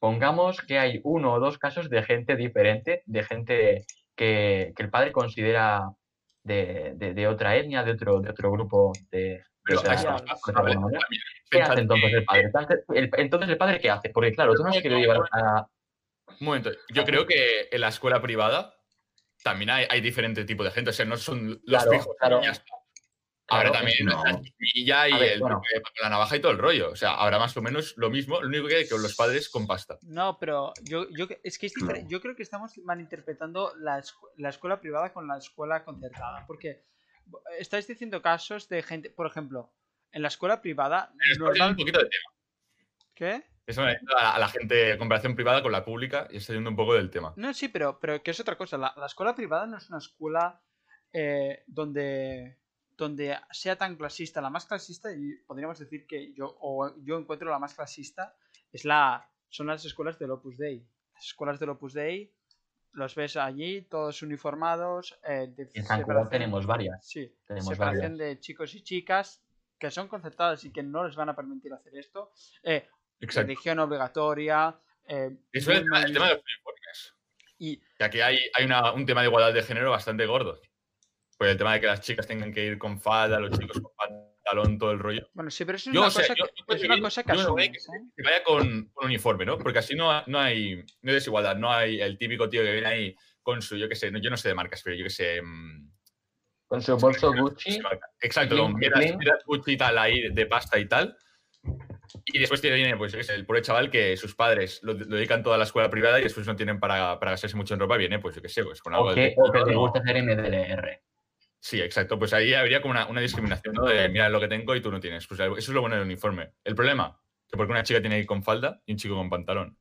pongamos que hay uno o dos casos de gente diferente, de gente que, que el padre considera de, de- de otra etnia, de otro, de otro grupo de,
Pero
¿Qué hace entonces
que-
el padre? Entonces el, entonces, ¿el padre qué hace? Porque claro, tú no has querido llevar a...
Un momento, yo creo que en la escuela privada también hay, hay diferente tipo de gente, o sea, no son los
Claro,
fijos.
claro.
Ahora
Claro,
también
no.
la chiquilla y
ver,
el-
bueno.
la navaja y todo el rollo. O sea, habrá más o menos lo mismo, lo único que hay que los padres con pasta.
No, pero yo, yo que- es que es diferente. Yo creo que estamos malinterpretando la, la escuela privada con la escuela concertada. Porque estáis diciendo casos de gente, por ejemplo, en la escuela privada. Normal-
un poquito de tema.
¿Qué?
Eso me a, a la gente, comparación privada con la pública, y estoy yendo un poco del tema.
No, sí, pero, pero que es otra cosa. La, la escuela privada no es una escuela eh, donde, donde sea tan clasista. La más clasista, y podríamos decir que yo, o yo encuentro la más clasista, es la, son las escuelas del Opus Dei. Las escuelas del Opus Dei, los ves allí, todos uniformados. eh, de
En San tenemos varias.
Sí,
Tenemos
separación
varias.
de chicos y chicas que son concertadas y que no les van a permitir hacer esto. Eh,
Exacto.
religión obligatoria. eh,
Eso es el, tema- el tema de los uniformes.
Y
Que aquí hay, hay una- un tema de igualdad de género bastante gordo. Pues el tema de que las chicas tengan que ir con falda, los chicos con pantalón, todo el rollo.
Bueno, sí, pero eso es
Yo,
una
o sea,
cosa
yo-
que,
yo creo
es
que
una
bien-
cosa que
yo me voy
asumes, ¿eh?
Que vaya con, con uniforme, ¿no? Porque así no, no, hay, no hay desigualdad. No hay el típico tío que viene ahí con su, yo qué sé, no- yo no sé de marcas, pero yo qué sé. mm,
Con su bolso Gucci.
Exacto, con mierdas Gucci y tal ahí de, pasta y tal. Y después tiene, viene, pues, yo qué sé, el pobre chaval que sus padres lo, lo dedican toda a la escuela privada y después no tienen para, para gastarse mucho en ropa. Viene, pues yo qué sé, pues con algo
O
de-
que, o que le gusta hacer MDLR.
Sí, exacto. Pues ahí habría como una, una discriminación, ¿no? De mira lo que tengo y tú no tienes. Pues eso es lo bueno del uniforme. El problema, que porque una chica tiene que ir con falda y un chico con pantalón.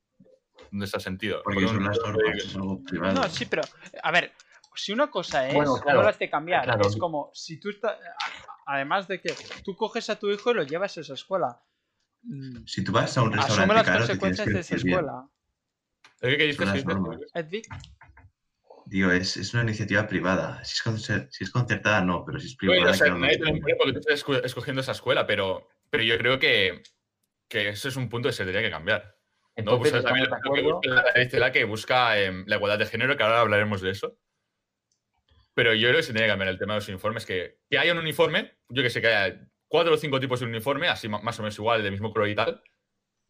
¿Dónde está el sentido?
Porque son las normas, es algo privado.
No, sí, pero a ver, si una cosa es,
Bueno, claro,
no las de cambiar,
claro.
es como si tú estás, además de que tú coges a tu hijo y lo llevas a esa escuela, mm,
Si tú vas a un
asume
restaurante
las
caro,
consecuencias
que
de esa
bien.
escuela.
¿Eh, ¿Qué ¿Qué dices?
Digo, es, es una iniciativa privada. Si es, concer- si es concertada, no, pero si es
Bueno,
privada,
o sea, nadie
te
lo porque tú estás esco- escogiendo esa escuela, pero, pero yo creo que, que eso es un punto que se tendría que cambiar. ¿no?
Entonces,
Pues, también
¿estamos de
lo que busca la Estela que busca la igualdad de género, que ahora hablaremos de eso. Pero yo creo que se tiene que cambiar el tema de los uniformes, que, que haya un uniforme, yo que sé, que haya cuatro o cinco tipos de uniforme, así más o menos igual, del mismo color y tal,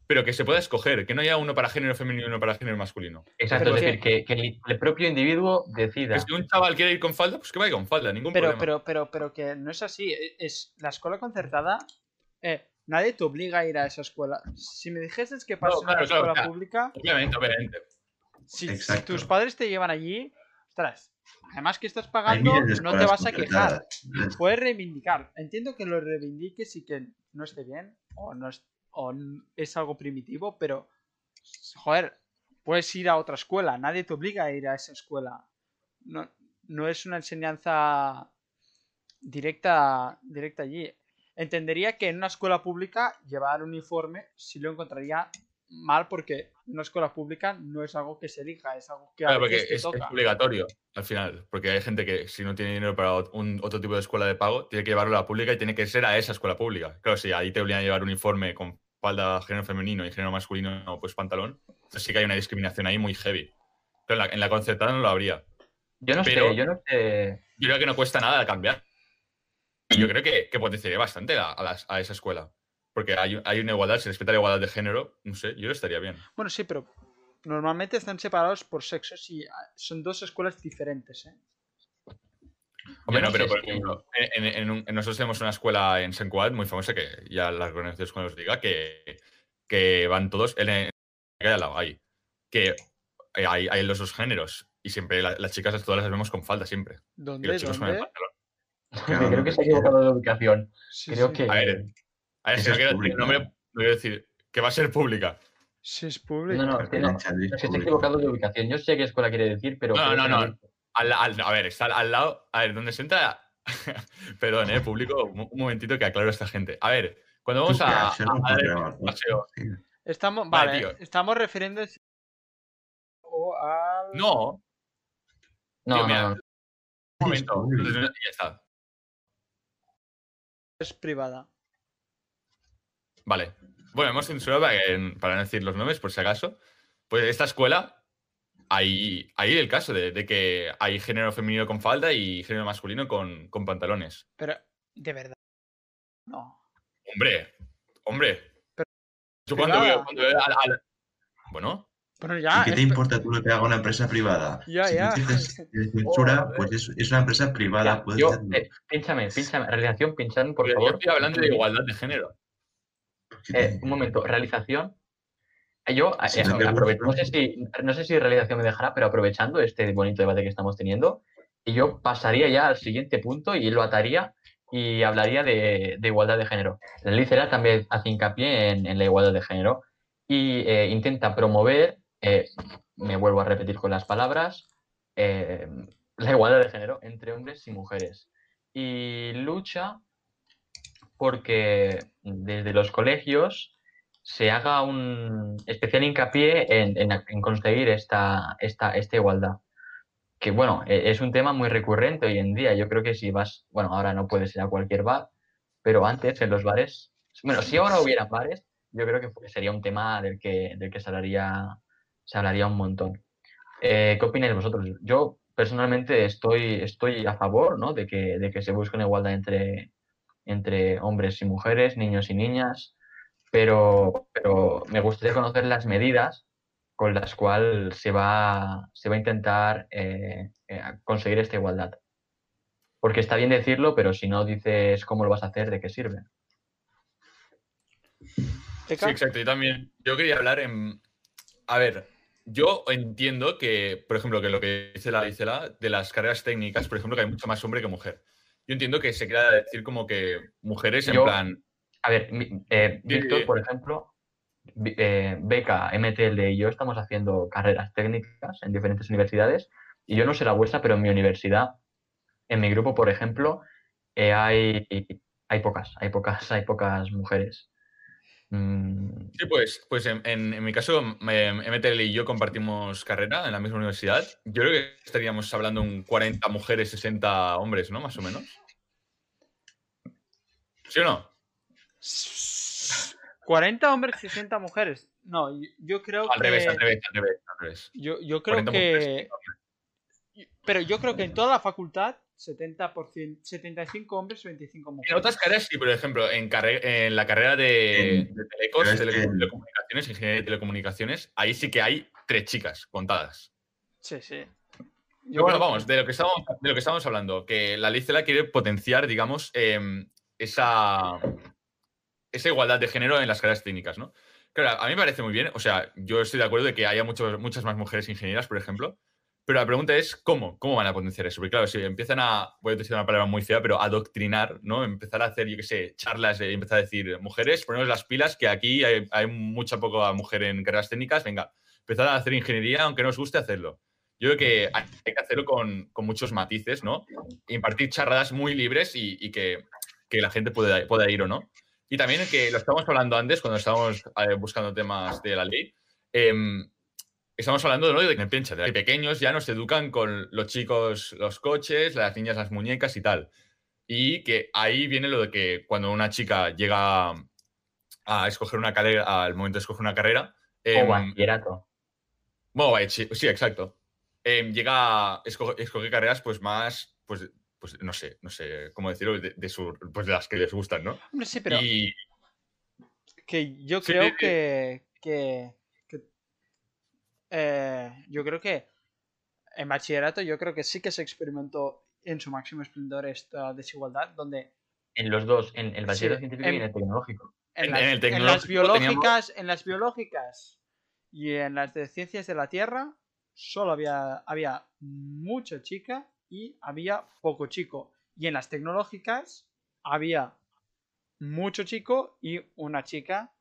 pero que se pueda escoger, que no haya uno para género femenino y uno para género masculino.
Exacto, es decir, que, que el, propio individuo decida.
Que si un chaval quiere ir con falda, pues que vaya con falda, ningún
pero,
problema.
pero, pero, pero que no es así, e- es la escuela concertada, eh, nadie te obliga a ir a esa escuela. Si me dijeses que pasas
No,
en una
claro, claro,
escuela
o sea,
pública,
Obviamente, obviamente.
si, si tus padres te llevan allí, ostras, además que estás pagando, no te vas a quejar. Puedes reivindicar. Entiendo que lo reivindiques y que no esté bien o no es, o es algo primitivo, pero joder, puedes ir a otra escuela. Nadie te obliga a ir a esa escuela. No, no es una enseñanza directa, directa allí. Entendería que en una escuela pública llevar uniforme sí lo encontraría mal porque una escuela pública no es algo que se elija, es algo que a
Claro, porque
veces te
es, es obligatorio al final. Porque hay gente que si no tiene dinero para un, otro tipo de escuela de pago, tiene que llevarlo a la pública y tiene que ser a esa escuela pública. Claro, si ahí te obligan a llevar uniforme con falda género femenino y género masculino, pues pantalón, Entonces sí que hay una discriminación ahí muy heavy. Pero en la, en la concertada no lo habría.
Yo no
Pero-
sé, yo no sé.
Yo creo que no cuesta nada cambiar. Yo creo que, que potenciaría bastante a, a las- a esa escuela. Porque hay, hay una igualdad, se respeta la igualdad de género. No sé, yo estaría bien.
Bueno, sí, pero normalmente están separados por sexos y ah, son dos escuelas diferentes, ¿eh?
Hombre,
no
pero por ejemplo, en, en- en nosotros tenemos una escuela en San Cuat muy famosa que ya las conocéis cuando os diga que, que van todos en, en- que hay al lado, ahí. Que eh, hay, hay los dos géneros. Y siempre la- las chicas todas las vemos con falda, siempre. Y
¿Dónde?
los chicos con el
¿Dónde?
pantalón.
creo que se ha equivocado de ubicación.
Sí,
Creo
sí.
que.
A ver, a ver, si no
es
quiero decir
pública.
el nombre, no quiero decir que va a ser pública.
Sí, es público.
No, no, que no, se equivocado de ubicación. Yo sé qué escuela quiere decir, pero.
No, no, no. Al- al- a ver, está al, lado. A ver, ¿dónde se entra? Perdón, eh, público, un, un momentito que aclaro a esta gente. A ver, cuando vamos a,
¿no?
paseo.
Estamos,
Vale,
vale,
tío.
estamos refiriendo o al...
No,
No,
tío,
no,
mira,
no.
un momento. Ya está.
es privada.
Vale. Bueno, hemos censurado para, que- para no decir los nombres, por si acaso. Pues esta escuela, hay, hay el caso de, de que hay género femenino con falda y género masculino con, con pantalones.
Pero, de verdad. No.
Hombre, hombre.
Pero-
Yo cuando
privada.
veo, cuando veo al- al- Bueno,
Bueno, ya.
¿Y qué te
es-
importa tú lo que haga una empresa privada?
Ya,
si
ya.
es censura, pues es, es una empresa privada.
Ya,
puedes
yo, eh, pínchame, pínchame. Realización, pinchan, por
yo
favor.
estoy hablando de igualdad de género.
¿Qué te-
Eh, un momento, realización. Eh, Yo, eh,
Si no
sé si, no sé si realización me dejará, pero aprovechando este bonito debate que estamos teniendo, yo pasaría ya al siguiente punto y lo ataría y hablaría de, de igualdad de género. La ley CELA también hace hincapié en, en la igualdad de género y eh, intenta promover, me vuelvo a repetir con las palabras, la igualdad de género entre hombres y mujeres. Y lucha porque desde los colegios se haga un especial hincapié en, conseguir esta, esta, esta igualdad. Que bueno, e- es un tema muy recurrente hoy en día. Yo creo que si vas, bueno, ahora no puedes ir a cualquier bar, pero antes en los bares, bueno, si ahora hubiera bares, yo creo que sería un tema del que, del que se hablaría, se hablaría un montón. Eh, ¿Qué opináis vosotros? Yo personalmente estoy, estoy a favor ¿no? de, que, de que se busque una igualdad entre, entre hombres y mujeres, niños y niñas, pero, pero me gustaría conocer las medidas con las cuales se va, se va a intentar eh, eh, conseguir esta igualdad. Porque está bien decirlo, pero si no dices cómo lo vas a hacer, ¿de qué sirve?
Sí, exacto. Yo también. Yo quería hablar en. A ver, yo entiendo que, por ejemplo, que lo que dice la Isela de las carreras técnicas, por ejemplo, que hay mucho más hombre que mujer. Yo entiendo que se quiera decir como que mujeres en plan.
A ver, eh, Víctor, por ejemplo, eh, Beca, MTL y yo estamos haciendo carreras técnicas en diferentes universidades y yo no sé la vuestra, pero en mi universidad, en mi grupo, por ejemplo, eh, hay, hay pocas, hay pocas, hay pocas mujeres. Mm,
Sí, pues, pues en, en- en mi caso, MTL y yo compartimos carrera en la misma universidad. Yo creo que estaríamos hablando un 40 mujeres, 60 hombres, ¿no? Más o menos. ¿Sí o no?
40 hombres, 60 mujeres. No, yo- yo creo
Al
que...
revés, al revés, al revés, al revés.
Yo, yo creo
40 mujeres,
que...
60 hombres.
Pero yo creo que en toda la facultad, 70%, 75 hombres, 25
En
mujeres.
otras carreras sí, por ejemplo, en, carre- en la carrera de,
En-
de telecos,
es que-
telecomunicaciones, ingeniería de telecomunicaciones, ahí sí que hay tres chicas contadas.
Sí, sí.
Yo, bueno, vamos, de lo que estamos, de lo que estamos hablando, que la ley CELA quiere potenciar, digamos, em, esa, esa igualdad de género en las carreras técnicas, ¿no? Claro, a mí me parece muy bien, o sea, yo estoy de acuerdo de que haya muchos, muchas más mujeres ingenieras, por ejemplo, pero la pregunta es, ¿cómo? ¿Cómo van a potenciar eso? Porque claro, si empiezan a, voy a decir una palabra muy fea, pero adoctrinar, ¿no? Empezar a hacer, yo qué sé, charlas y empezar a decir, mujeres, ponemos las pilas, que aquí hay, hay mucha poca mujer en carreras técnicas, venga, empezar a hacer ingeniería, aunque no os guste hacerlo. Yo creo que hay que hacerlo con, con muchos matices, ¿no? Impartir charlas muy libres y, y que, que la gente pueda, pueda ir o no. Y también que lo estábamos hablando antes, cuando estábamos eh, buscando temas de la ley, em, estamos hablando ¿no? de que pincha, de que pequeños ya nos educan con los chicos los coches, las niñas las muñecas y tal. Y que ahí viene lo de que cuando una chica llega a escoger una carrera, al momento de escoger una carrera,
o
em,
bachillerato.
Bueno, sí, exacto. Em, llega a esco- escoger carreras pues más, pues, pues no sé, no sé cómo decirlo, de, de su- pues de las que les gustan, ¿no?
Hombre, sí, pero
Y
que yo creo
sí, sí.
que, que, que, eh, yo creo que en bachillerato yo creo que sí que se experimentó en su máximo esplendor esta desigualdad donde
En los dos, en el bachillerato
Sí,
científico y
en-
el tecnológico.
en,
En-
las,
en el
en las biológicas en las biológicas y en las de ciencias de la tierra solo había había mucha chica y había poco chico y en las tecnológicas había mucho chico y una chica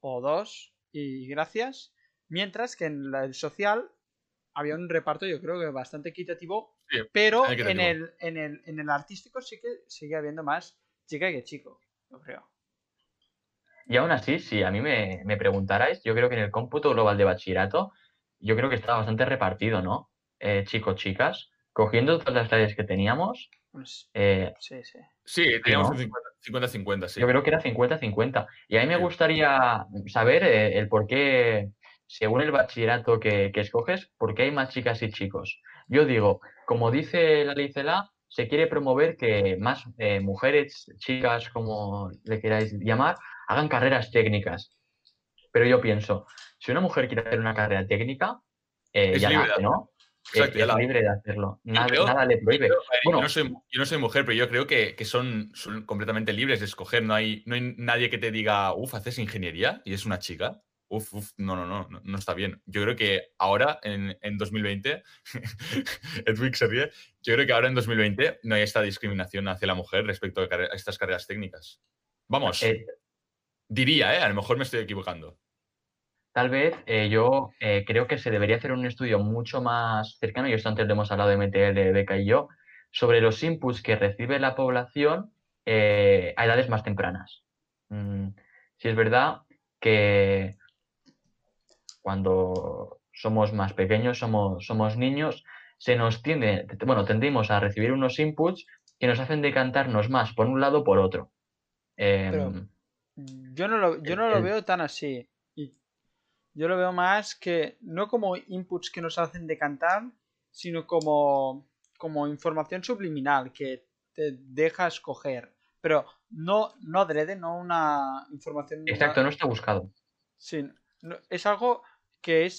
o dos y gracias mientras que en la social había un reparto yo creo que bastante equitativo
Sí,
pero en el, en, el, en el artístico sí que sigue habiendo más chica que chico yo creo
Y aún así, si a mí me, me preguntarais, yo creo que en el cómputo global de bachillerato, yo creo que estaba bastante repartido, ¿no? Eh, chicos, chicas, cogiendo todas las áreas que teníamos,
Pues,
eh,
sí sí
sí, teníamos
¿no?
un 50-50, sí.
yo creo que era 50-50. Y a mí me gustaría saber eh, el por qué, según el bachillerato que, que escoges, por qué hay más chicas y chicos. Yo digo, como dice la ley CELA, se quiere promover que más eh, mujeres, chicas, como le queráis llamar, hagan carreras técnicas. Pero yo pienso, si una mujer quiere hacer una carrera técnica, eh,
Es
ya
libre
¿no?
Exacto,
es libre de hacerlo. Nada,
creo-
nada le prohíbe.
Yo,
Bueno,
yo no soy, yo no soy mujer, pero yo creo que, que son, son completamente libres de escoger. No hay, no hay nadie que te diga, uff, haces ingeniería y es una chica. Uf, uf, no, no, no, no, está bien. Yo creo que ahora, en, en 2020, Edwig se ríe, yo creo que ahora en 2020 no hay esta discriminación hacia la mujer respecto a, estas carreras técnicas. Vamos,
eh,
diría, ¿eh? A lo mejor me estoy equivocando.
Tal vez eh, yo eh, creo que se debería hacer un estudio mucho más cercano, y esto antes lo hemos hablado de MTL, Beca y yo, sobre los inputs que recibe la población eh, a edades más tempranas. Mm, si es verdad que cuando somos más pequeños, somos, somos niños, se nos tiende, bueno, tendimos a recibir unos inputs que nos hacen decantarnos más por un lado o por otro. Em,
Pero- Yo no lo, yo no lo veo tan así. Yo lo veo más que no como inputs que nos hacen decantar, sino como, como información subliminal que te deja escoger. Pero no, no adrede, no una información.
exacto, no está buscado.
Sí, no- es algo que es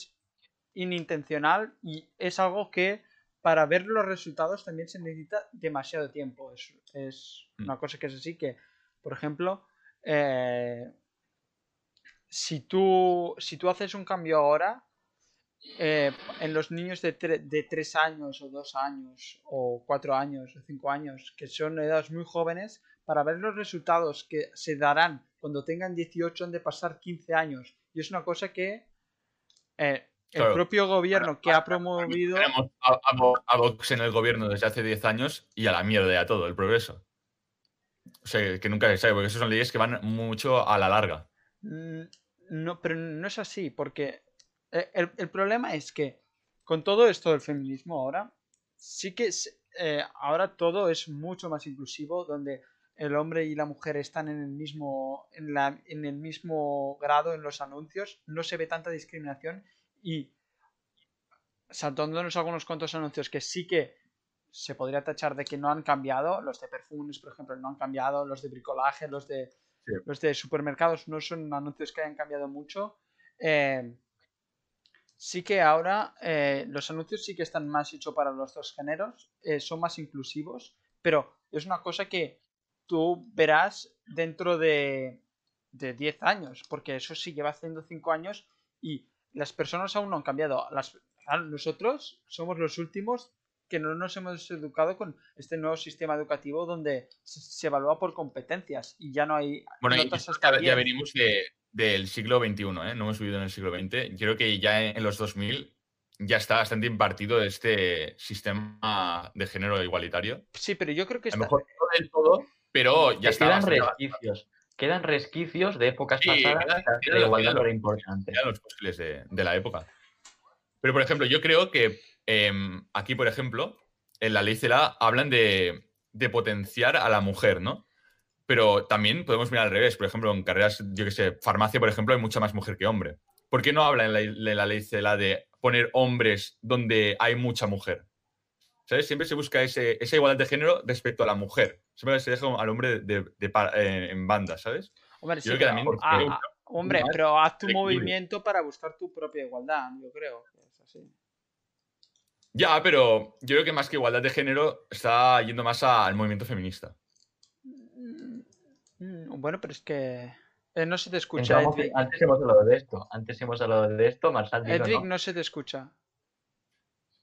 inintencional y es algo que para ver los resultados también se necesita demasiado tiempo. Es, es
Mm.
una cosa que es así que, por ejemplo, eh, si, tú, si tú haces un cambio ahora, eh, en los niños de, tre- de 3 años o 2 años o 4 años o 5 años, que son edades muy jóvenes, para ver los resultados que se darán cuando tengan 18 han de pasar 15 años. Y es una cosa que eh, el
Claro.
propio gobierno que ha promovido...
Tenemos a, a Vo- a Vox en el gobierno desde hace 10 años y a la mierda ya todo, el progreso. O sea, que nunca se sabe, porque esas son leyes que van mucho a la larga.
Mm, No, pero no es así, porque eh, el, el problema es que con todo esto del feminismo ahora, sí que es- eh, ahora todo es mucho más inclusivo, donde el hombre y la mujer están en el mismo, en la, en el mismo grado en los anuncios, no se ve tanta discriminación y saltándonos algunos cuantos anuncios que sí que se podría tachar de que no han cambiado, los de perfumes, por ejemplo, no han cambiado, los de bricolaje, los de
Sí.
los de supermercados no son anuncios que hayan cambiado mucho. Eh, sí que ahora eh, los anuncios sí que están más hechos para los dos géneros, eh, son más inclusivos, pero es una cosa que tú verás dentro de, de 10 años, porque eso sí lleva haciendo 5 años y las personas aún no han cambiado. Las, claro, nosotros somos los últimos que no nos hemos educado con este nuevo sistema educativo donde se, se evalúa por competencias y ya no hay
Bueno,
notas hasta
ya, ya
10.
venimos de- del siglo XXI, ¿eh? No hemos vivido en el siglo XX. Yo creo que ya en, en los 2000 ya está bastante impartido este sistema de género igualitario.
Sí, pero yo creo que
A lo mejor no del todo, pero ya está
quedan resquicios. Quedan resquicios de épocas
Sí,
pasadas
quedan- quedan- quedan-
no era importante.
los fósiles de, de la época. Pero, por ejemplo, yo creo que em, aquí, por ejemplo, en la ley CELA hablan de, de potenciar a la mujer, ¿no? Pero también podemos mirar al revés. Por ejemplo, en carreras, yo que sé, farmacia, por ejemplo, hay mucha más mujer que hombre. ¿Por qué no habla en la, en la ley CELA de poner hombres donde hay mucha mujer. ¿Sabes? Siempre se busca ese, esa igualdad de género respecto a la mujer. Siempre se deja al hombre de, de par- eh, en banda, ¿sabes?
Hombre, sí,
Yo creo que
pero,
también
ah, ah, hombre, pero haz tu movimiento para buscar tu propia igualdad, yo creo. que es así.
Ya, pero yo creo que más que igualdad de género está yendo más a- al movimiento feminista.
Mm, Bueno, pero es que eh, no se te escucha,
Entramos-
Edwig.
antes hemos hablado de esto. Antes hemos hablado de esto. Marsal,
Edwig,
¿no?
no se te escucha.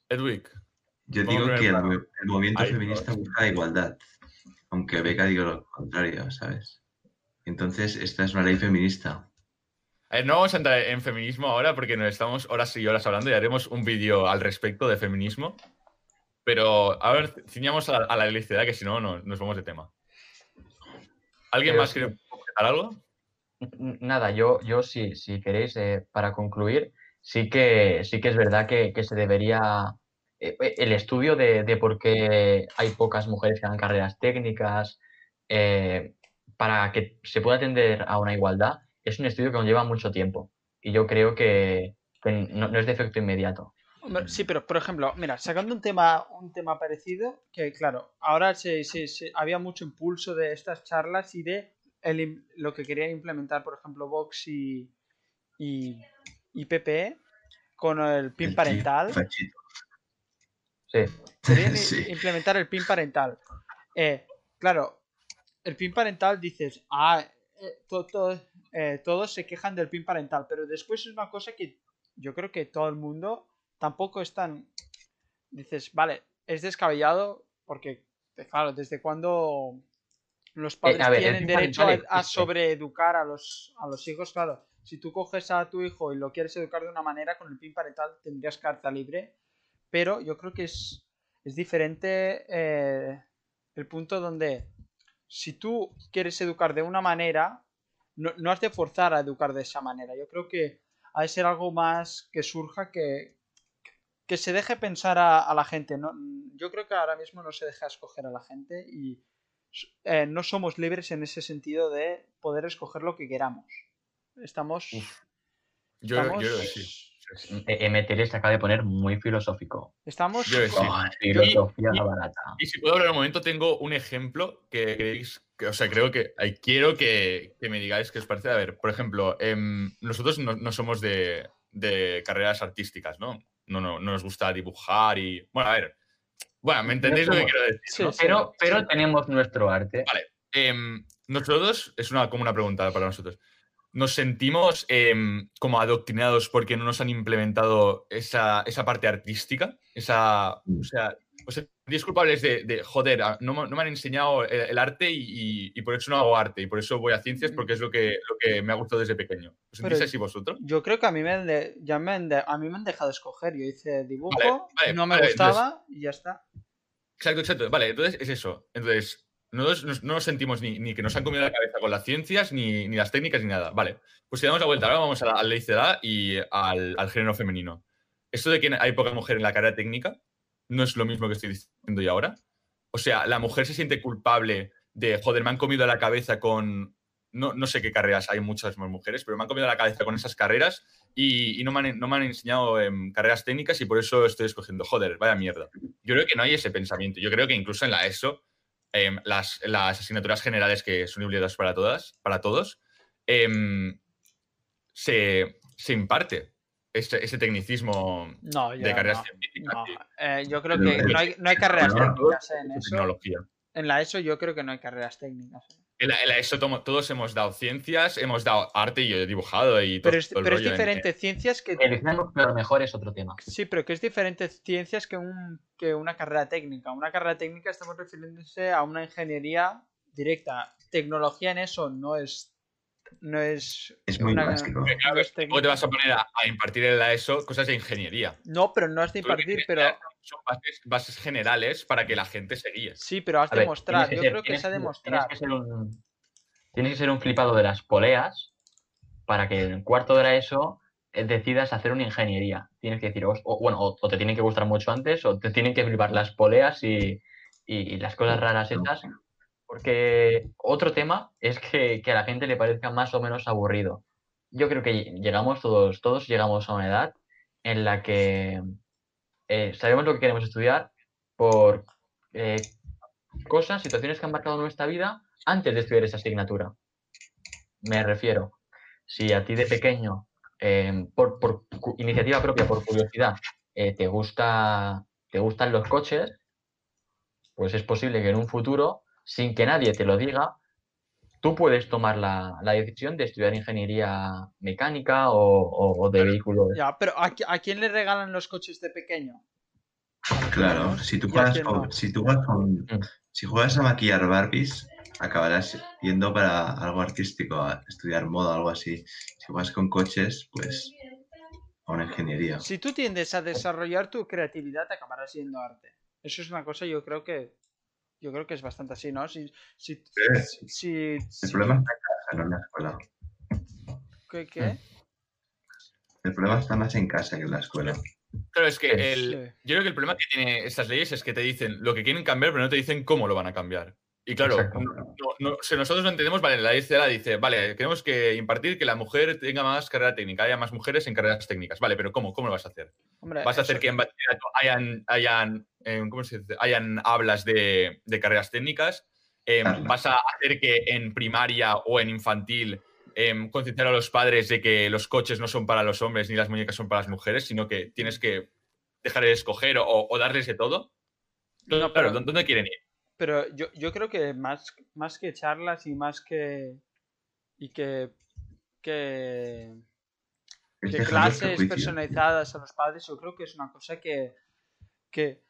Edwig.
Yo digo que el, movimiento feminista busca igualdad, aunque Beca diga lo contrario, ¿sabes? Entonces, esta es una ley feminista.
Eh, no vamos a entrar en feminismo ahora porque nos estamos horas y horas hablando y haremos un vídeo al respecto de feminismo. Pero, a ver, ciñamos a la, a la electricidad que si no, no- nos vamos de tema. ¿Alguien
Pero
más quiere comentar algo?
Nada, yo, yo sí, si queréis, eh, para concluir, sí que, sí que es verdad que, que se debería. Eh, eh, el estudio de, de por qué hay pocas mujeres que hagan carreras técnicas, eh, para que se pueda atender a una igualdad, es un estudio que nos lleva mucho tiempo. Y yo creo que, que no, no es de efecto inmediato.
Sí, pero por ejemplo, mira, sacando un tema, un tema parecido, que claro, ahora se, se- se- había mucho impulso de estas charlas y de el lo que querían implementar, por ejemplo, Vox y, y, y PPE con el PIN
El
parental.
Sí.
Querían i-
Sí.
implementar el PIN parental. Eh, claro, el PIN parental dices, ah, eh, to- to- eh, todos se quejan del PIN parental, pero después es una cosa que yo creo que todo el mundo tampoco es tan... Dices, vale, es descabellado porque, eh, claro, desde cuando los padres
ver,
tienen derecho a, a
existe.
sobreeducar a los, a los hijos, claro, si tú coges a tu hijo y lo quieres educar de una manera, con el PIN parental tendrías carta libre, pero yo creo que es, es diferente eh, el punto donde si tú quieres educar de una manera, no, no has de forzar a educar de esa manera. Yo creo que ha de ser algo más que surja, que, que se deje pensar a, a la gente. ¿no? Yo creo que ahora mismo no se deja escoger a la gente y eh, no somos libres en ese sentido de poder escoger lo que queramos. Estamos...
Yo,
estamos-
sí.
Eh, MTL se acaba de poner muy filosófico.
Estamos...
Sí.
Oh, filosofía
Y- y-
barata.
Y si puedo hablar un momento, tengo un ejemplo que queréis, que, o sea, creo que quiero que, que me digáis qué os parece. A ver, por ejemplo, em, nosotros no, no somos de, de carreras artísticas, ¿no? No, no, no nos gusta dibujar y. Bueno, a ver. Bueno, ¿me entendéis lo que quiero decir?
Sí,
¿no?
sí.
Pero, pero tenemos nuestro arte.
Vale. em, nosotros, es una, como una pregunta para nosotros. ¿Nos sentimos em, como adoctrinados porque no nos han implementado esa, esa parte artística? Esa, o sea, ¿os sentís culpables de, de, joder, no, me- no me han enseñado el, el arte y, y- y por eso no hago arte y por eso voy a ciencias porque es lo que, lo que me ha gustado desde pequeño? ¿Os sentís
Pero-
así vosotros?
Yo creo que a mí me han, de- ya me han de- a mí me han dejado escoger. Yo hice dibujo,
Vale, vale,
no me
vale,
gustaba y ya está.
Exacto, exacto. Vale, entonces es eso. Entonces, no nos, no sentimos ni, que nos han comido la cabeza con las ciencias, ni, las técnicas, ni nada. Vale, pues si damos la vuelta, ahora vamos a la, a la y al, género femenino. Esto de que hay poca mujer en la carrera técnica no es lo mismo que estoy diciendo yo ahora. O sea, la mujer se siente culpable de, joder, me han comido la cabeza con... No, sé qué carreras, hay muchas más mujeres, pero me han comido la cabeza con esas carreras y, y no, me han, no me han enseñado em, carreras técnicas y por eso estoy escogiendo, joder, vaya mierda. Yo creo que no hay ese pensamiento. Yo creo que incluso en la ESO, em, las, las asignaturas generales que son obligatorias para todas, para todos, em, se, se imparte ese, ese tecnicismo
No,
de carreras
no,
científicas
no.
y-
Eh, yo creo que no hay, no hay carreras técnicas en eso.
tecnología.
En la ESO yo creo que no hay carreras técnicas.
En la, en la ESO tomo- todos hemos dado ciencias, hemos dado arte y yo he dibujado y todo,
Pero es,
todo el
pero es
rollo en-
diferente ciencias que...
El Islam, pero mejor es otro tema.
Sí, pero que es diferente ciencias que, un, que una carrera técnica. Una carrera técnica estamos refiriéndose a una ingeniería directa. Tecnología en eso no es... No es,
Es muy
una-
básico.
no
Claro,
es
¿Cómo te vas a poner a, a impartir en la ESO cosas de ingeniería?
No, pero no has de impartir, pero...
Son bases, bases generales para que la gente se guíe.
Sí, pero has
A
de
ver,
mostrar.
tienes
Yo
ser-
creo que se ha de
tienes que ser un, tienes que ser un flipado de las poleas para que en cuarto de la ESO eh, decidas hacer una ingeniería. Tienes que decir, o, o- bueno, o, o te tienen que gustar mucho antes, o te tienen que flipar las poleas y, y- y las cosas raras estas. Porque otro tema es que, que a la gente le parezca más o menos aburrido. Yo creo que llegamos todos, todos llegamos a una edad en la que eh, sabemos lo que queremos estudiar por eh, cosas, situaciones que han marcado nuestra vida antes de estudiar esa asignatura. Me refiero, si a ti de pequeño, eh, por, por iniciativa propia, por curiosidad, eh, te, gusta, te gustan los coches, pues es posible que en un futuro, sin que nadie te lo diga, tú puedes tomar la, la decisión de estudiar ingeniería mecánica o, o- o de vehículos.
Ya, pero ¿a, qui- a quién le regalan los coches de pequeño?
Claro, si tú
¿Y a
juegas con,
no?
si tú juegas con,
Mm.
si juegas a maquillar Barbies, acabarás yendo para algo artístico, a estudiar moda, algo así. Si juegas con coches, pues a una ingeniería.
Si tú tiendes a desarrollar tu creatividad, acabarás yendo a arte. Eso es una cosa, yo creo que yo creo que es bastante así, ¿no? Si, si,
Sí.
si,
El
si-
problema está en casa, no en la escuela.
¿qué, qué?
El problema está más en casa que en la escuela.
Claro, es que
Sí.
el, yo creo que el problema que tiene estas leyes es que te dicen lo que quieren cambiar, pero no te dicen cómo lo van a cambiar. Y claro,
Exacto.
no- no- si nosotros no entendemos, vale, la ley CELA dice, vale, queremos que impartir que la mujer tenga más carrera técnica, haya más mujeres en carreras técnicas. Vale, pero ¿cómo? ¿Cómo lo vas a hacer?
Hombre,
¿Vas a hacer
eso-
que en bachillerato hayan, hayan, eh, ¿cómo se dice? hayan hablas de, de carreras técnicas? Eh,
Claro.
¿Vas a hacer que en primaria o en infantil em, concienciar a los padres de que los coches no son para los hombres ni las muñecas son para las mujeres, sino que tienes que dejar de escoger o, o darles de todo?
No,
claro,
pero-
¿dó- ¿dónde quieren ir?
Pero yo, yo creo que más, más que charlas y más que. y que. que, clases personalizadas a los padres, yo creo que es una cosa que. que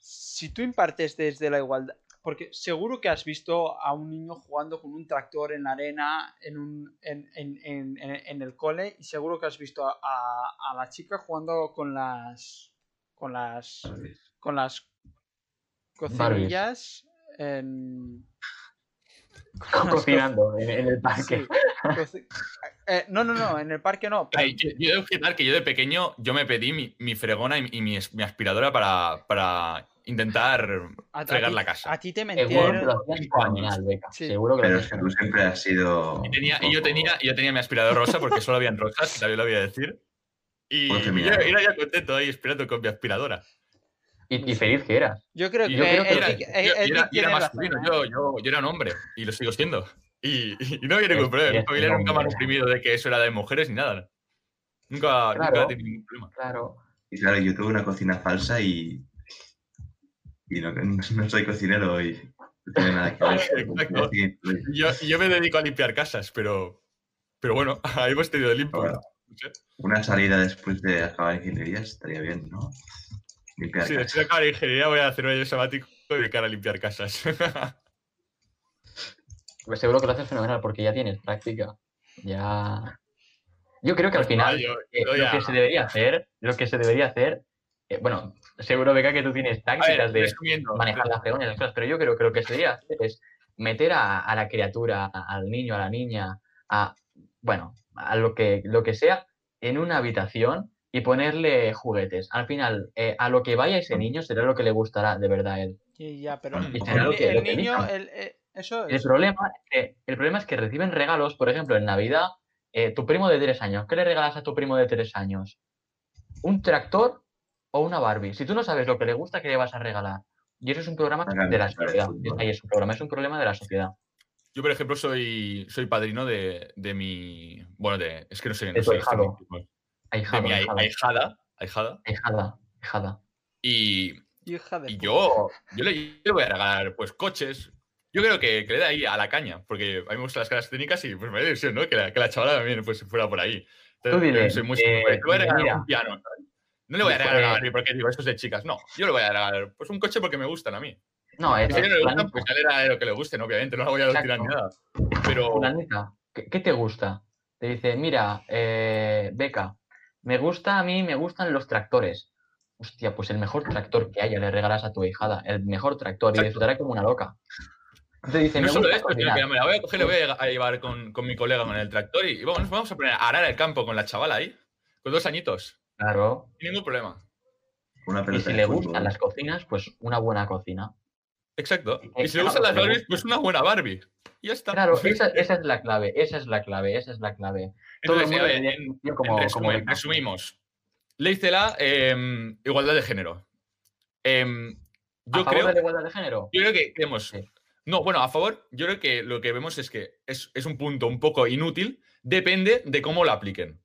si tú impartes desde la igualdad. Porque seguro que has visto a un niño jugando con un tractor en la arena en, un, en, en, en, en- en el cole y seguro que has visto a, a- a la chica jugando con las con las con las cocinillas en
Cocinando en, en el parque.
Sí, eh, no, no, no, en el parque no. pero-
Ay, yo, yo debo objetar que yo de pequeño yo me pedí mi, mi fregona y, y mi, aspiradora para, para intentar
a- a
fregar
ti-
la casa.
A ti te
Seguro que
mentieron. Sí.
Seguro que lo
Pero es
hacían
que tú siempre has sido.
Y, tenía,
un
y yo, tenía, yo tenía mi aspirador rosa porque solo habían rosas, también lo voy a decir. Y, yo era ya contento ahí esperando con mi aspiradora.
Y, y feliz que eras.
Yo creo que,
Yo creo que
el
Era-
el-
yo
el
yo yo, yo, yo era un hombre y lo sigo siendo. Y, y no había ningún
Es-
problema. Mi familia
un
nunca me ha
hombre.
reprimido de que eso era de mujeres ni nada. Nunca, nunca
Claro.
he tenido ningún problema.
Claro.
Y claro, yo tuve una cocina falsa y. Y no, no soy cocinero y no tiene nada que ver.
Exacto.
Sí.
Yo, yo me dedico a limpiar casas, pero, pero bueno, ahí hemos tenido limpio.
Bueno.
No sé.
Una salida después de acabar ingeniería estaría bien, ¿no? Limpiar
Sí,
casa.
después de acabar ingeniería voy a hacer un año sabático y dedicar a limpiar casas.
Pues seguro que lo haces fenomenal porque ya tienes práctica. Ya. Yo creo que al
Pues
final
yo-
eh, lo
ya-
que se debería hacer, lo que se debería hacer, eh, bueno, seguro Beca que tú tienes
ver,
tácticas de manejar las y las cosas, pero yo creo que lo que se debería hacer es meter a, a la criatura, a- al niño, a la niña, a bueno, a lo que, lo que sea, en una habitación y ponerle juguetes. Al final, eh, a lo que vaya ese niño será lo que le gustará de verdad a él.
Y ya, pero
Y
el,
será lo que-
el
lo que
niño, el- eh, eso
El
es.
problema, es que, el problema es que reciben regalos, por ejemplo, en Navidad, eh, tu primo de tres años. ¿Qué le regalas a tu primo de tres años? ¿Un tractor o una Barbie? Si tú no sabes lo que le gusta, ¿qué le vas a regalar? Y eso es un programa de la sociedad. Ahí es un programa, es un problema de la sociedad.
Yo, por ejemplo, soy, soy padrino de, de mi. Bueno, de, es que no sé. No
tu
sé
ahijado.
ahijada. ahijada.
ahijada, ahijada.
Y,
Hija de
y yo, yo, le, yo le voy a regalar pues coches. Yo creo que, que le dé ahí a la caña, porque a mí me gustan las caras técnicas y pues me da ilusión, ¿no? Que la, que la chavala también pues, fuera por ahí.
Tú dile,
soy muy
eh,
le voy a regalar
mira.
un piano. No le voy a regalar
eh,
a Barbie porque digo, esto es de chicas. No, yo le voy a regalar pues un coche porque me gustan a mí.
No, es
si no le gustan, pues ya le lo que le gusten, obviamente. No la voy a tirar ni nada. Pero.
¿qué, qué te gusta? Te dice, mira, eh, Beca, me gusta a mí, me gustan los tractores. Hostia, pues el mejor tractor que haya le regalas a tu hijada, el mejor tractor, y
Exacto.
disfrutará como una loca. Te dice,
No
me
solo esto, sino que me la voy a coger, le voy a llevar con, con mi colega con el tractor y vamos, vamos a poner a arar el campo con la chavala ahí, con dos añitos.
Claro.
Sin ningún problema.
Una
Y si le
fútbol.
gustan las cocinas, pues una buena cocina.
Exacto.
Eh,
Y si le gustan las Barbies, pues una buena Barbie. Y ya está.
Claro, esa, esa es la clave, esa es la clave, esa es la clave. Todo el
Entonces,
mundo
en-
como,
en
como
resumen,
Beca.
resumimos. Ley CELA, em, igualdad de género. Em, yo
¿A favor
creo,
de la igualdad de género?
yo creo que vemos. No, bueno, a favor, yo creo que lo que vemos es que es, es un punto un poco inútil, depende de cómo lo apliquen.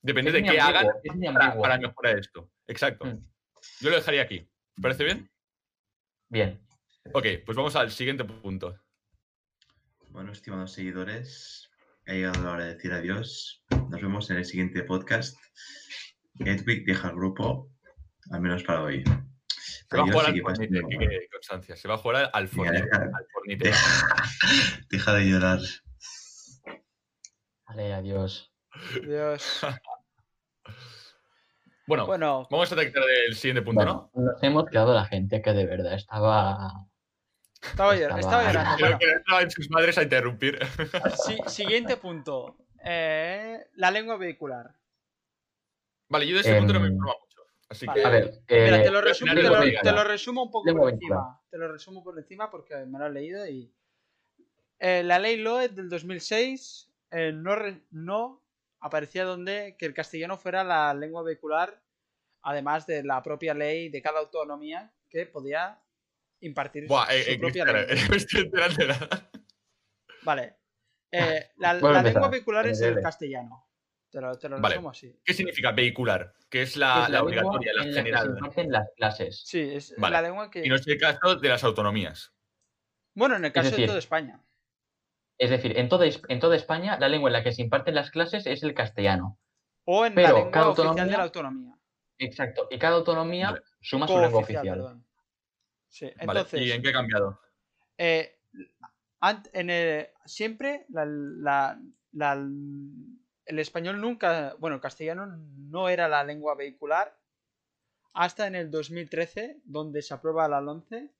Depende
Es
de qué hagan para, mejorar esto. Exacto.
Mm.
Yo lo dejaría aquí. ¿Te parece bien?
Bien.
Ok, pues vamos al siguiente punto.
Bueno, estimados seguidores, ha llegado la hora de decir adiós. Nos vemos en el siguiente podcast. Edwig deja el grupo, al menos para hoy.
Se va a
Adiós
jugar al Fornite, que constancia. Se va a jugar al- Fornite.
deja-
al Fornite.
Deja, deja de llorar.
Vale, adiós.
Dios.
Bueno,
Bueno,
vamos a tratar el siguiente punto,
Bueno, nos hemos quedado la gente que de verdad estaba.
Estaba, llor-
estaba-
estaba llorando.
Creo que no estaban sus madres a interrumpir.
si- siguiente punto. Eh, la lengua vehicular.
Vale, yo de ese punto no me
Em,
informo mucho. Así
Vale.
que.
A ver,
Mira,
eh,
te lo,
al
resumo,
final
te, lo,
vehicular.
te lo resumo un poco
Lengua
por
vehicular.
encima. Te lo resumo por encima porque me lo he leído y. Eh, la ley Loe del 2006 eh, no, re- no aparecía donde que el castellano fuera la lengua vehicular, además de la propia ley de cada autonomía que podía impartir
Buah,
su
eh, eh,
propia lengua.
no me estoy enterando de nada.
Vale. Eh, la lengua vehicular es el castellano. Te lo, te lo
Vale.
resumo así.
¿Qué significa vehicular? Que es la,
es
la obligatoria, la
en la que se
general.
imparten las clases.
Sí, es
Vale.
la lengua que.
Y no es el caso de las autonomías.
Bueno, en el caso de toda España.
Es decir, en toda, en toda España la lengua en la que se imparten las clases es el castellano.
O en
Pero
la lengua
cada
oficial de
autonomía-
la autonomía.
Exacto. Y cada autonomía
Vale.
suma su lengua oficial.
Vale,
entonces.
¿Y en qué ha cambiado?
eh, en el- siempre la, la- la- el español nunca, bueno, el castellano no era la lengua vehicular hasta en el 2013, donde se aprueba la LONCE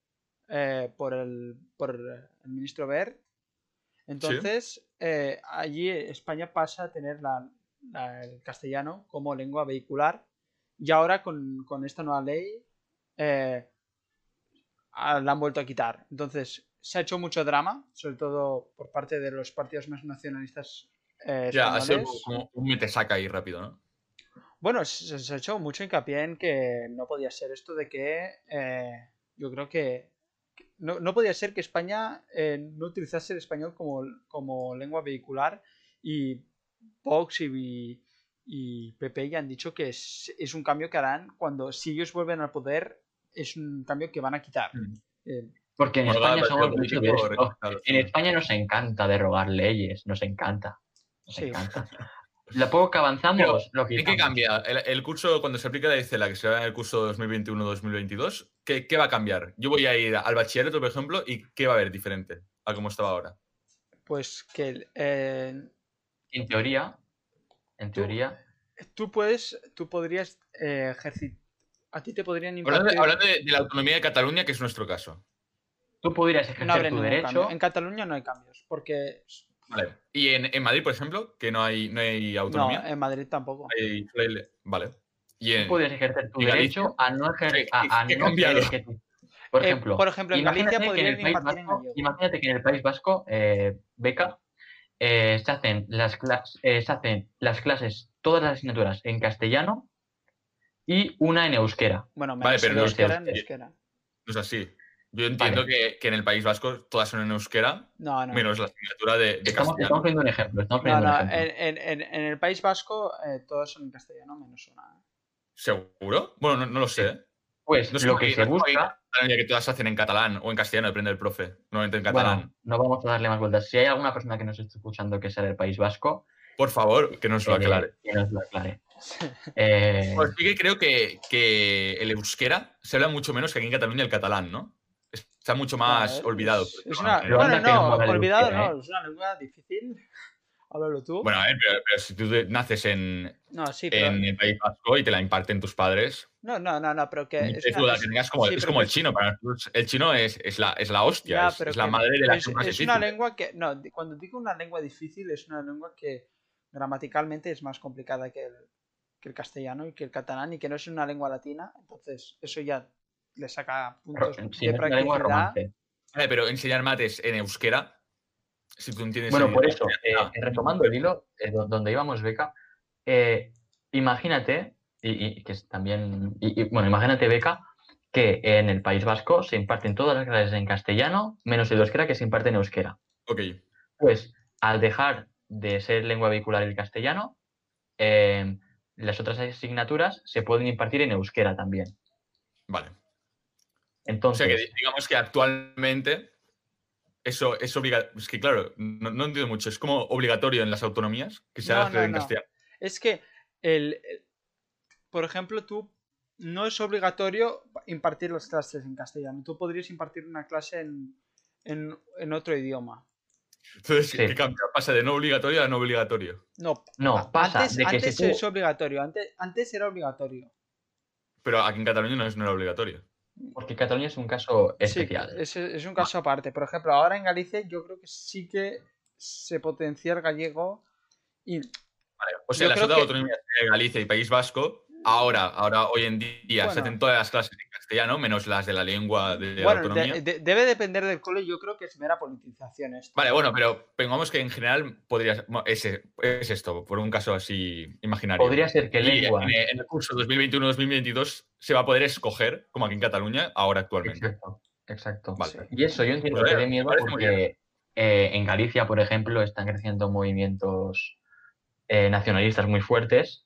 eh, por, el, por el ministro Ver. Entonces, eh, allí España pasa a tener la- la- el castellano como lengua vehicular y ahora con, con esta nueva ley eh, la han vuelto a quitar. Entonces, se ha hecho mucho drama, sobre todo por parte de los partidos más nacionalistas eh,
Ya, ha sido como un metesaca ahí rápido, ¿no?
Bueno, se, se ha hecho mucho hincapié en que no podía ser esto de que eh, yo creo que que no, no podía ser que España eh, no utilizase el español como, como lengua vehicular y Vox y, y PP ya han dicho que es, es un cambio que harán cuando si ellos vuelven al poder es un cambio que van a quitar.
Mm.
Eh,
Porque en España somos mucho de esto. En. España nos encanta derogar leyes, nos encanta. Nos
Sí.
encanta. Lo poco que avanzamos,
Pero,
lo
¿En qué cambia? El, el curso, cuando se aplica la ICELA, que será en el curso 2021-2022, ¿qué, ¿qué va a cambiar? Yo voy a ir al bachillerato, por ejemplo, y ¿qué va a haber diferente a cómo estaba ahora?
pues que eh,
En teoría, en
Tú-
teoría,
tú puedes, tú podrías eh, ejercitar, a ti te podrían impartir...
hablando de, de la autonomía de Cataluña, que es nuestro caso.
tú podrías
No
ejercer tu derecho.
cambio. En Cataluña no hay cambios, porque
Vale. Y en, en Madrid, por ejemplo, que no hay, no hay
no,
autonomía.
en Madrid tampoco.
hay- hay- vale. Y
Tú
en,
podrías ejercer tu derecho a no
¿qué-
ejercer. A, a no que tú- Por
Eh,
ejemplo,
por ejemplo, en Galicia
imagínate que en el País
en
Vasco, imagínate que en el País Vasco, eh, beca, eh, se, hacen las eh, se hacen las clases, todas las asignaturas en castellano y una en euskera.
Bueno,
Vale,
menos
pero
en euskera, en euskera.
no es así. Yo entiendo que, que en el País Vasco todas son en euskera,
No, no.
menos la asignatura de, de
Estamos,
castellano.
estamos poniendo un ejemplo. Estamos
No,
un ejemplo.
en, en- en- en el País Vasco eh, todos son en castellano, menos una.
¿Seguro? Bueno, no, no lo sé. ¿eh?
Pues
No sé
lo que
qué-
se busca.
que todas se hacen en catalán o en castellano, depende del profe. Normalmente en catalán.
Bueno, no vamos a darle más vueltas. Si hay alguna persona que nos esté escuchando que sea del País Vasco,
Por favor, que nos lo
eh,
aclare.
que nos lo aclare. Eh,
Pues sí que creo que, que el euskera se habla mucho menos que aquí en Cataluña el catalán, ¿no? Está mucho más olvidado.
Es, es una, bueno,
no
olvidado
euskera,
no, es una lengua difícil. Háblalo tú.
Bueno, a ver, pero, pero si tú naces en,
no, sí, pero.
en el País Vasco y te la imparten tus padres,
No, no, no, no, pero que. es
te
una- es-
como,
sí,
es como el chino. Para nosotros el chino es, es, la, es la hostia,
Ya,
es, es la madre de las
es, es una lengua que. No, cuando digo una lengua difícil, es una lengua que gramaticalmente es más complicada que el, que el castellano y que el catalán y que no es una lengua latina. Entonces, eso ya le saca puntos
ro- sí,
de
no es una lengua
practicidad.
Vale, pero enseñar mates en euskera, si tú entiendes.
Bueno, por eso, eh, retomando el hilo, eh, do- donde íbamos, Beca, eh, imagínate y, y que es también, y, y, bueno, imagínate, Beca, que en el País Vasco se imparten todas las clases en castellano, menos el euskera que se imparte en euskera.
Ok.
Pues al dejar de ser lengua vehicular el castellano, eh, las otras asignaturas se pueden impartir en euskera también.
Vale.
Entonces,
o sea que digamos que actualmente eso es obligatorio. Es que claro, no, no, entiendo mucho. Es como obligatorio en las autonomías que se
No,
haga
no,
en
no.
castellano.
Es que, el, el- por ejemplo, tú no es obligatorio impartir las clases en castellano. Tú podrías impartir una clase en, en, en otro idioma.
Entonces,
Sí.
¿qué cambia? Pasa de no obligatorio a no obligatorio.
No,
No,
a-
pasa
antes,
de que
antes
tú-
es obligatorio. Antes, antes era obligatorio.
Pero aquí en Cataluña no, es, no era obligatorio.
porque Cataluña es un caso
Sí,
especial.
es, es un caso aparte. Por ejemplo, ahora en Galicia yo creo que sí que se potencia el gallego y
Vale. O sea,
creo
otras
que-
autonomías de Galicia y País Vasco, ahora, ahora hoy en día se hacen todas las clases en castellano, menos las de la lengua de la
bueno,
autonomía.
de- de- debe depender del cole. Yo creo que es mera politización esto.
Vale, bueno, pero pongamos que en general podría ser- bueno, es, es esto, por un caso así imaginario.
Podría ser que lengua.
En, en el curso 2021-2022 se va a poder escoger, como aquí en Cataluña, ahora actualmente.
Exacto, exacto.
Vale.
Y eso yo entiendo
Pues,
que dé miedo porque eh, en Galicia, por ejemplo, están creciendo movimientos eh, nacionalistas muy fuertes.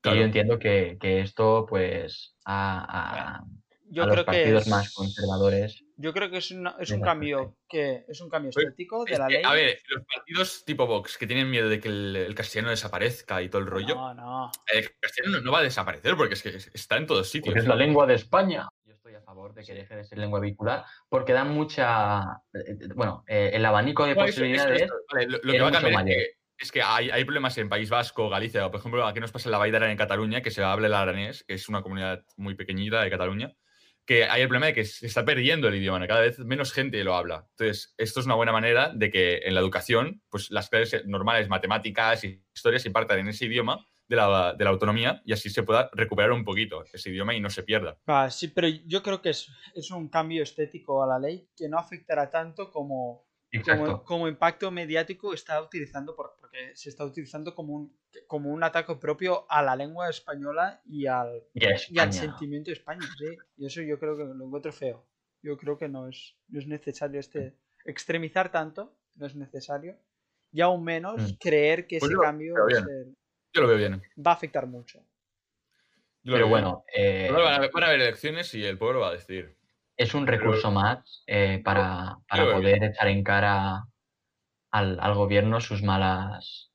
Claro.
Y yo entiendo que, que esto, pues, a, a-
Yo
a los
creo que es-
más conservadores.
Yo creo que es, una- es un cambio que es un cambio
Pues,
estético de
Es
la
que,
ley.
a ver, los partidos tipo Vox que tienen miedo de que el, el castellano desaparezca y todo el rollo,
No, no.
el castellano no va a desaparecer porque es que está en todos sitios.
Porque es la lengua de España. Yo estoy a favor de que deje de ser lengua vehicular porque da mucha. eh, eh, Bueno, eh, el abanico de
No, eso- eso-
posibilidades.
eso, vale, lo, lo que va a cambiar es que, es que hay, hay problemas en País Vasco, Galicia, o por ejemplo, aquí nos pasa en la Vall d'Aran en Cataluña, que se habla el aranés, que es una comunidad muy pequeñita de Cataluña, que hay el problema de que se está perdiendo el idioma, cada vez menos gente lo habla. Entonces, esto es una buena manera de que en la educación, pues las clases normales, matemáticas y historias se impartan en ese idioma de la, de la autonomía y así se pueda recuperar un poquito ese idioma y no se pierda.
Va, sí, pero yo creo que es, es un cambio estético a la ley que no afectará tanto como, como, como impacto mediático está utilizando, por- porque se está utilizando como un, como un ataque propio a la lengua española y al,
Y
y al
España.
sentimiento español, sí. Y eso yo creo que lo encuentro feo. Yo creo que no es, no es necesario este extremizar tanto, no es necesario. Y aún menos
Mm.
creer que
Pues
ese
yo-
cambio
pero
va a
bien.
ser-
Yo lo veo bien.
va a afectar mucho.
Yo lo
Pero
veo
bueno, eh,
van a- van a haber elecciones y el pueblo va a decidir.
Es un recurso más eh, para, para poder echar en cara al, al gobierno sus malas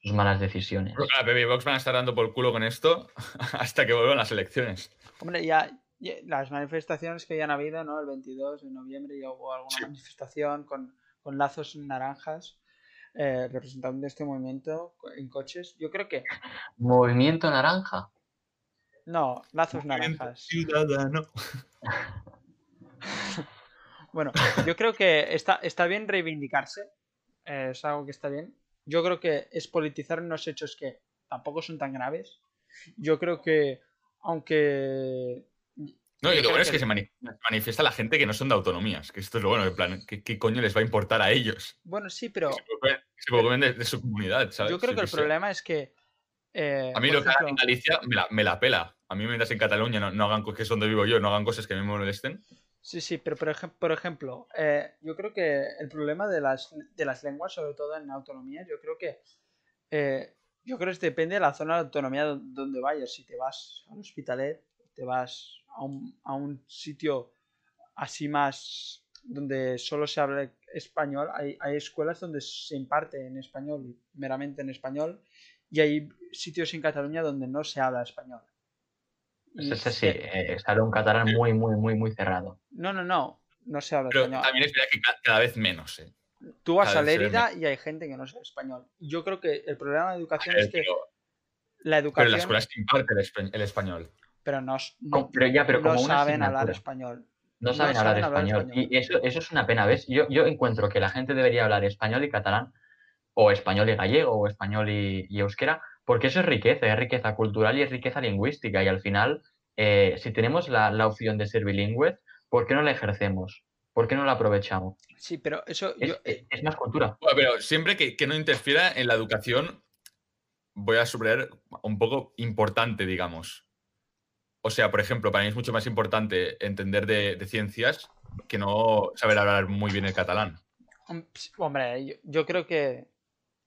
sus malas decisiones.
Creo que la PP y Vox van a estar dando por culo con esto hasta que vuelvan las elecciones.
Hombre, ya, ya- las manifestaciones que ya han habido, ¿no? El 22 de noviembre ya hubo alguna manifestación con, con lazos naranjas eh, representando este movimiento en coches. Yo creo que
Movimiento naranja.
No, lazos naranjas.
Ciudadano.
Bueno, yo creo que está, está bien reivindicarse. eh, es algo que está bien. Yo creo que es politizar unos hechos que tampoco son tan graves. Yo creo que, aunque.
No, y
yo
lo bueno es
que-
que se mani- manifiesta la gente que no son de autonomías, que esto es lo bueno, en plan, ¿qué, qué coño les va a importar a ellos?
Bueno, sí, pero
Se preocupen- se preocupen de, de su comunidad, ¿sabes?
yo creo que el problema es que. Eh,
A mí lo que hagan en Galicia me la, me la pela. A mí mientras en Cataluña no, no hagan cosas que es donde vivo yo, no hagan cosas que a mí me molesten.
Sí, sí, pero por, ejem- por ejemplo, eh, yo creo que el problema de las, de las lenguas, sobre todo en autonomía, yo creo que eh, yo creo que depende de la zona de autonomía do- donde vayas. Si te vas al Hospitalet, te vas a un, a un sitio así más donde solo se habla español, hay, hay escuelas donde se imparte en español, meramente en español, y hay sitios en Cataluña donde no se habla español. Y
Ese sí,
se-
eh, sale un catalán muy, muy, muy, muy cerrado.
No, no, no, no se habla
Pero
español.
también es verdad que ca- cada vez menos. ¿eh?
Tú vas
Cada
a
se
Lérida y hay gente que no sabe español. Yo creo que el problema de educación es que
pero,
la
pero
educación,
en la escuela se imparte el, espa- el español.
pero no, no-
pero ya, pero
no
como una
saben hablar español.
No
No
saben hablar
saben hablar
español.
español.
Y eso, eso es una pena, ¿ves? Yo, yo encuentro que la gente debería hablar español y catalán, o español y gallego, o español y, y euskera, porque eso es riqueza, es riqueza cultural y es riqueza lingüística. Y al final, eh, si tenemos la, la opción de ser bilingües, ¿por qué no la ejercemos? ¿Por qué no la aprovechamos?
Sí, pero eso
Es,
yo,
es- es más cultura.
Bueno, pero siempre que, que no interfiera en la educación voy a subrayar un poco importante, digamos. O sea, por ejemplo, para mí es mucho más importante entender de, de ciencias que no saber hablar muy bien el catalán.
Hombre, yo, yo creo que,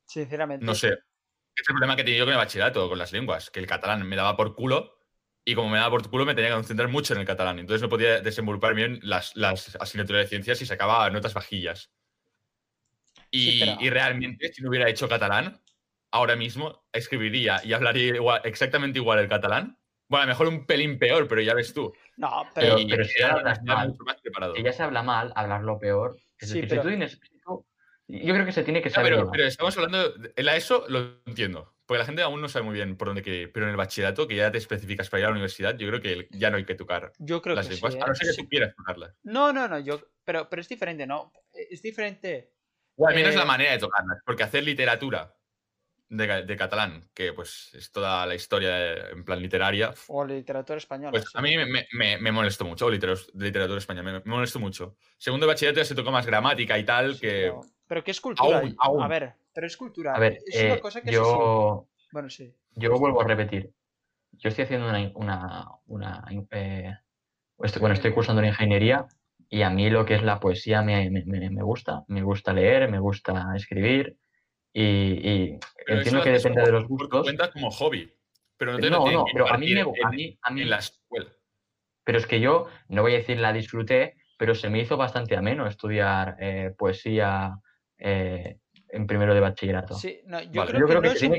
sinceramente...
No sé. Es el problema que tenía yo con el bachillerato, con las lenguas, que el catalán me daba por culo y como me daba por culo me tenía que concentrar mucho en el catalán. Entonces no podía desenvolupar bien las, las asignaturas de ciencias y sacaba notas vajillas. Y,
Sí, pero-
y realmente, si no hubiera hecho catalán, ahora mismo escribiría y hablaría igual- exactamente igual el catalán. Bueno, a lo mejor un pelín peor, pero ya ves tú.
No,
Pero,
pero...
Y
pero si
ya
ya hablas
ya
mal,
mucho más preparado.
si ya se habla mal, hablarlo peor. Es
Sí,
decir,
pero-
si tú tienes. Yo creo que se tiene que
Ya,
saber.
pero, estamos hablando. de- En la ESO lo entiendo. Porque la gente aún no sabe muy bien por dónde quiere ir. Pero en el bachillerato, que ya te especificas para ir a la universidad, yo creo que ya no hay que tocar
Yo creo
las
que sí,
lenguas.
¿eh?
A no ser que
Sí.
tú quieras tocarlas.
No, no, no, yo... Pero, pero es diferente, ¿no? Es diferente...
O al menos
Eh,
la manera de tocarlas. Porque hacer literatura de, de catalán, que pues es toda la historia de- en plan literaria,
O literatura española.
pues
sí.
a mí me, me- me- molestó mucho. O literatura, literatura española, me, me molestó mucho. Segundo de bachillerato ya se tocó más gramática y tal,
Sí,
que.
pero, pero ¿qué es cultura?
Aún, aún.
A ver, pero es cultura.
A ver,
es una
eh,
cosa que
yo,
Bueno, sí.
yo vuelvo a repetir. Yo estoy haciendo una. una, una, eh, estoy- bueno, estoy cursando una ingeniería y a mí lo que es la poesía me, me- me- me gusta. Me gusta leer, me gusta escribir y, entiendo que depende
como
de los gustos.
cuenta como hobby. Pero no te
No, no,
que
pero a mí, me, a
en-
mí, a mí-
en la escuela.
Pero es que yo, no voy a decir la disfruté, pero se me hizo bastante ameno estudiar eh, poesía eh, en primero de bachillerato.
Sí, no, yo
Vale.
creo
Yo
que no
que
es un.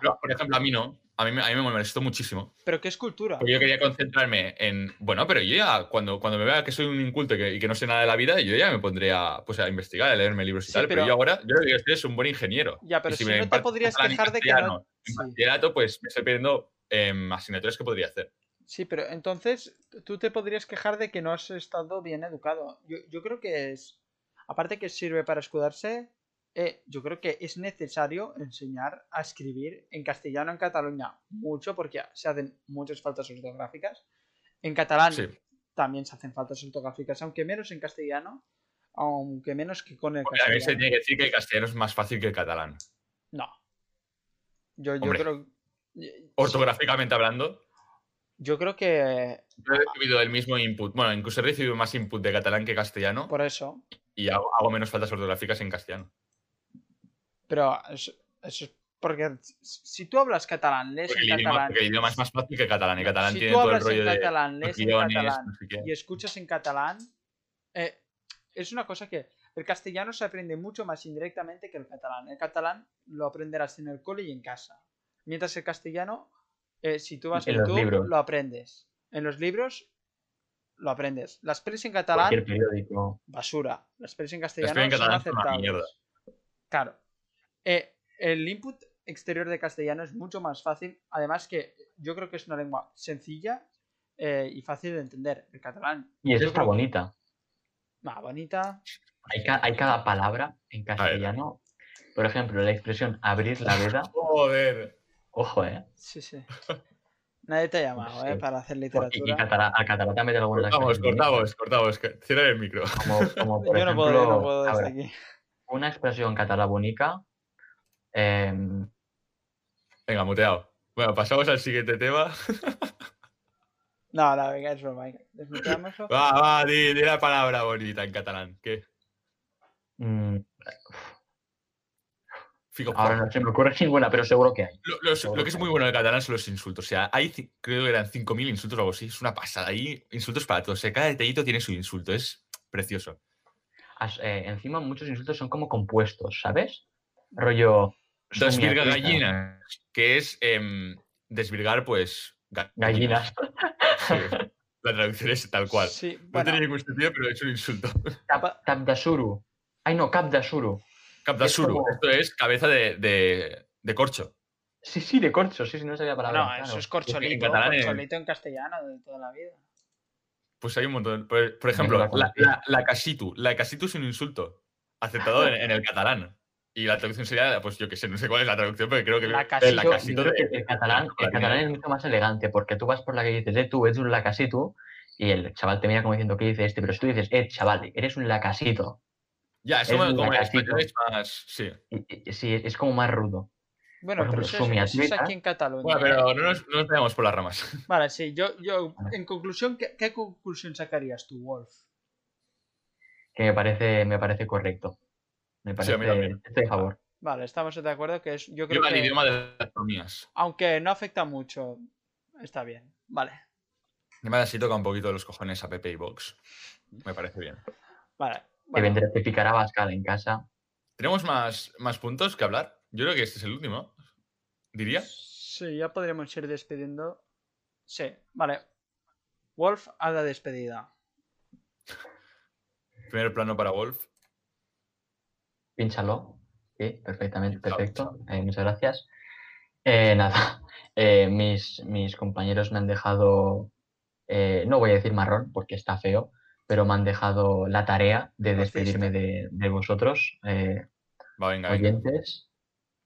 Pero, por ejemplo, a mí no. A mí, me- a mí me molestó muchísimo.
Pero ¿qué es cultura?
Porque yo quería concentrarme en. Bueno, pero yo ya, cuando, cuando me vea que soy un inculto y que, y que no sé nada de la vida, yo ya me pondré a, pues, a investigar, a leerme libros y
Sí,
tal. Pero,
pero-
yo ahora, yo digo es soy un buen ingeniero.
Ya, pero
Y
si,
me
no te podrías quejar de que no...
En
Sí.
pues me estoy perdiendo em, asignaturas que podría hacer.
Sí, pero entonces tú te podrías quejar de que no has estado bien educado. Yo, yo creo que es, aparte que sirve para escudarse, eh, yo creo que es necesario enseñar a escribir en castellano en Cataluña mucho porque se hacen muchas faltas ortográficas. En catalán
Sí.
también se hacen faltas ortográficas, aunque menos en castellano, aunque menos que con el
Porque a mí se
castellano.
tiene que decir que el castellano es más fácil que el catalán.
No. Yo, yo
Hombre.
creo...
Ortográficamente hablando,
Yo creo que
yo he recibido el mismo input. Bueno, incluso he recibido más input de catalán que castellano
por eso.
y hago, hago menos faltas ortográficas en castellano.
Pero eso, eso es porque si tú hablas catalán, lees
Porque
en
el, idioma,
catalán,
porque el idioma es más fácil que el catalán. El catalán
si
tiene
tú
todo el
hablas
rollo
en catalán, lees en catalán
no sé qué.
y escuchas en catalán, eh, es una cosa que el castellano se aprende mucho más indirectamente que el catalán. El catalán lo aprenderás en el cole y en casa. Mientras el castellano, eh, si tú vas
En
YouTube,
libros.
lo aprendes. En los libros lo aprendes. Las pelis en catalán, basura. Las pelis en
Las
castellano
pelis en catalán son
aceptables. Claro. Eh, el input exterior de castellano es mucho más fácil. Además que yo creo que es una lengua sencilla eh, y fácil de entender. El catalán.
Y eso está bonita.
Ah, bonita.
Hay, ca- hay cada palabra en castellano. Por ejemplo, la expresión abrir la veda.
Joder.
Ojo, ¿eh?
Sí, sí. Nadie te ha llamado,
Sí.
¿eh? Para hacer
Y, y
literatura.
catalá, al catalán también te alguna
Cortamos, cortamos, cortamos. que- Cierra el micro.
Como, como por
Yo no
ejemplo,
puedo, yo no puedo
a
desde
ver,
aquí.
una expresión catalá bonica. Em,
Venga, muteado. Bueno, pasamos al siguiente tema.
No, no, venga, es broma.
Va, va, di, di la palabra bonita en catalán. ¿Qué?
mm,
Fico
ahora no se me ocurre ninguna, pero seguro que hay.
Lo, los-
Seguro
lo que es muy bueno del catalán son los insultos. O sea, hay, creo que eran 5.000 insultos o algo así. Es una pasada. Hay insultos para todos. O sea, cada detallito tiene su insulto. Es precioso.
As- eh, encima muchos insultos son como compuestos, ¿sabes? Rollo.
Desvirga gallinas, que es em, desvirgar, pues. ga-
Gallinas.
Sí. La traducción es tal cual.
Sí,
No
bueno,
tiene ningún sentido, pero es un insulto.
Cap, cap de suru. Ay, no.
Capdasuru.
como-
Esto es cabeza de, de, de corcho.
Sí, sí, de corcho, sí, sí, no sabía palabra.
no,
claro.
eso es corcholito.
en
corcholito en castellano de toda la vida.
Pues hay un montón. Por, por ejemplo,
la
la,
conocí.
la, la casitu. La casitu es un insulto aceptado en, en el catalán. Y la traducción sería, pues yo qué sé, no sé cuál es la traducción, pero creo que
La
casito de-
que el catalán, el catalán es mucho más elegante porque tú vas por la calle y dices, eh, tú, eres un lacasito. Y el chaval te mira como diciendo, ¿qué dice este? Pero si tú dices, eh, chaval, eres un lacasito.
Ya, eso
es
como
lacasito.
es más. Sí.
Y- y- Sí, es como más rudo.
Bueno, pero eso, es- eso es
Sumiatvitas.
aquí en Cataluña.
Bueno, pero no nos, no nos vayamos por las ramas.
Vale, sí, yo, yo en conclusión, ¿qué, qué conclusión sacarías tú, Wolf?
Que me parece, me parece correcto. Me
Sí,
parece,
a mí también.
estoy a favor.
Vale, estamos de acuerdo que es. Yo creo
Viva el
que.
idioma de las economías.
Aunque no afecta mucho, está bien. Vale,
Además, así toca un poquito los cojones a Pepe y Vox. Me parece bien.
vale.
Que
Bueno,
vendré te picará Bascal en casa.
¿Tenemos más, más puntos que hablar? Yo creo que este es el último. Diría.
sí, ya podríamos ir despidiendo. Sí, vale. Wolf a la despedida.
Primer plano para Wolf.
Pínchalo. Sí, perfectamente, perfecto. Eh, muchas gracias. Eh, nada, eh, mis, mis compañeros me han dejado, no voy a decir marrón porque está feo, pero me han dejado la tarea de
Racista.
despedirme de, de vosotros,
Va, venga, venga.
oyentes.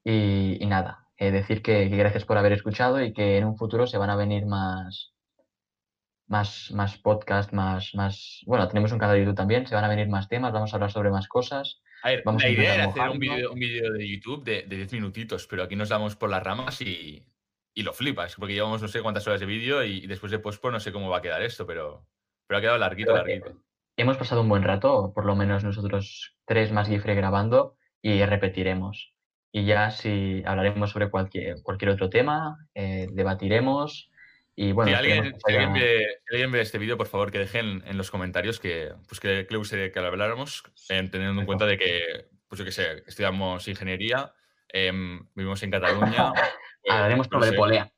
Y, y nada, decir que, que gracias por haber escuchado y que en un futuro se van a venir más, más, más podcasts, más, más... Bueno, tenemos un canal de YouTube también, se van a venir más temas, vamos a hablar sobre más cosas.
A ver,
Vamos a
la idea era hacer un vídeo un vídeo de YouTube de, de 10 minutitos, pero aquí nos damos por las ramas y, y lo flipas, porque llevamos no sé cuántas horas de vídeo y, y después de postpro no sé cómo va a quedar esto, pero, pero ha quedado larguito,
Pero,
larguito.
Hemos pasado un buen rato, por lo menos nosotros tres más Gifre grabando y repetiremos. Y ya si hablaremos sobre cualquier, cualquier otro tema, eh, debatiremos y bueno,
si, alguien,
que
si ve, si alguien ve este vídeo, por favor, que dejen en los comentarios que, pues que, que le gustaría que lo habláramos, eh, teniendo en cuenta de que, pues yo qué sé, estudiamos ingeniería, em, vivimos en Cataluña. pues,
hablaremos
no
sobre
sé,
polea.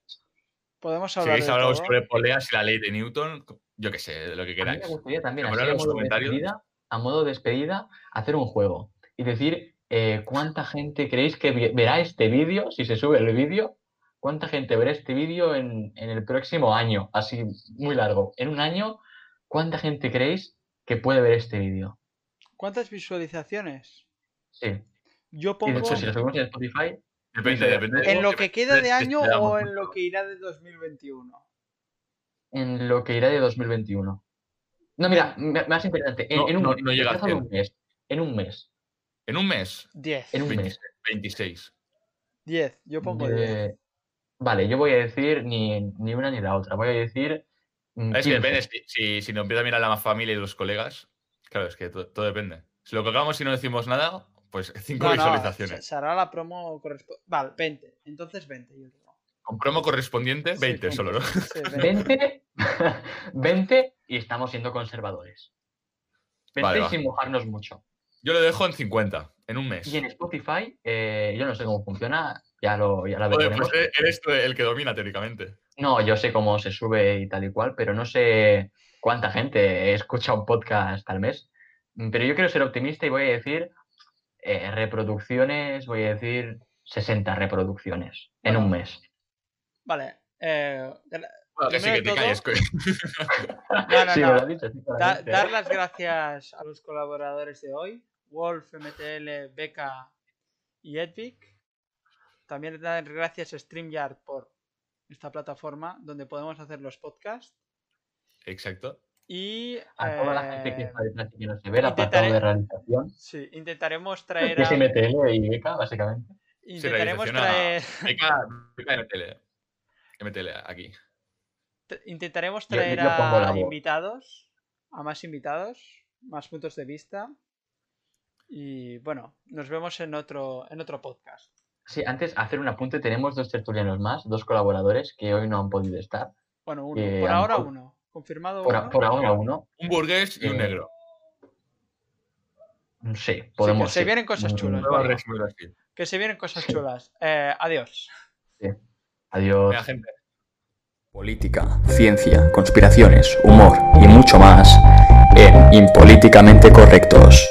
Podemos
Si
hablar
queréis
de
hablar sobre poleas y la ley de Newton, yo qué sé, de lo que
A mí
queráis.
me gustaría también, así, a modo, de
comentarios.
despedida, a modo de despedida, hacer un juego y decir eh, cuánta gente creéis que verá este vídeo, si se sube el vídeo, cuánta gente verá este vídeo en, en el próximo año, así muy largo. En un año, ¿cuánta gente creéis que puede ver este vídeo?
¿Cuántas visualizaciones?
Sí.
Yo
Y
pongo
de hecho, si lo subimos en Spotify,
Depende, depende.
en lo que queda de año o en lo que irá de 2021.
en lo que irá de 2021. No, mira, más importante, en,
No,
en un
no-
mes,
no llega a
plazo de
100.
un mes, en un mes,
En un mes,
10.
en un
20
mes.
26.
10. Yo pongo 10.
Vale, yo voy a decir ni, ni una ni la otra, voy a decir mm,
Es que
15.
depende, si, si, si nos empieza a mirar la familia y los colegas, claro, es que to- todo, depende. Si lo colgamos y no decimos nada, pues 5
No, no,
visualizaciones.
se, se hará la promo correspondiente. Vale, 20. Entonces 20, yo digo.
Con promo correspondiente,
Sí,
20
con-
solo, ¿no?
sí, 20.
20, 20 y estamos siendo conservadores. 20
Vale,
y
va.
sin mojarnos mucho.
Yo lo dejo en 50, en un mes.
Y en Spotify, eh, yo no sé cómo funciona, ya lo, ya lo
Joder,
veremos.
pues eres tú el que domina teóricamente.
No, yo sé cómo se sube y tal y cual, pero no sé cuánta gente escucha un podcast al mes. Pero yo quiero ser optimista y voy a decir eh, reproducciones, voy a decir 60 reproducciones en un mes.
Vale. Eh, gra-
Bueno, que sí,
primero
que
de
te
todo-
calles. co-
no, no,
Sí,
no.
me lo has dicho, sí,
Da-
claramente,
dar las gracias a los colaboradores de hoy, Wolf, MTL, Beca y Edvic. También dar gracias a StreamYard por esta plataforma donde podemos hacer los podcasts.
Exacto.
Y
A toda la gente que
eh,
está detrás y que no se ve, el apartado de realización,
sí, intentaremos traer
es
a,
MTL y Beca, básicamente.
intentaremos
a-
traer,
Beca, beca MTL. MTL, aquí.
t- intentaremos
Yo- yo
traer a
voz.
invitados, a más invitados, más puntos de vista. Y bueno, nos vemos en otro, en otro podcast.
Sí, antes hacer un apunte, tenemos dos tertulianos más, dos colaboradores que hoy no han podido estar.
Bueno, uno.
Eh,
por ahora uno. Confirmado
Por,
uno.
a- por ahora uno,
Un burgués y un
Eh,
negro.
sí, podemos.
se
sí.
vienen cosas
Mm,
chulas. Vale. Que se vienen cosas chulas. Eh, adiós.
Adiós.
Venga, gente.
Política, ciencia, conspiraciones, humor y mucho más en Impolíticamente Correctos.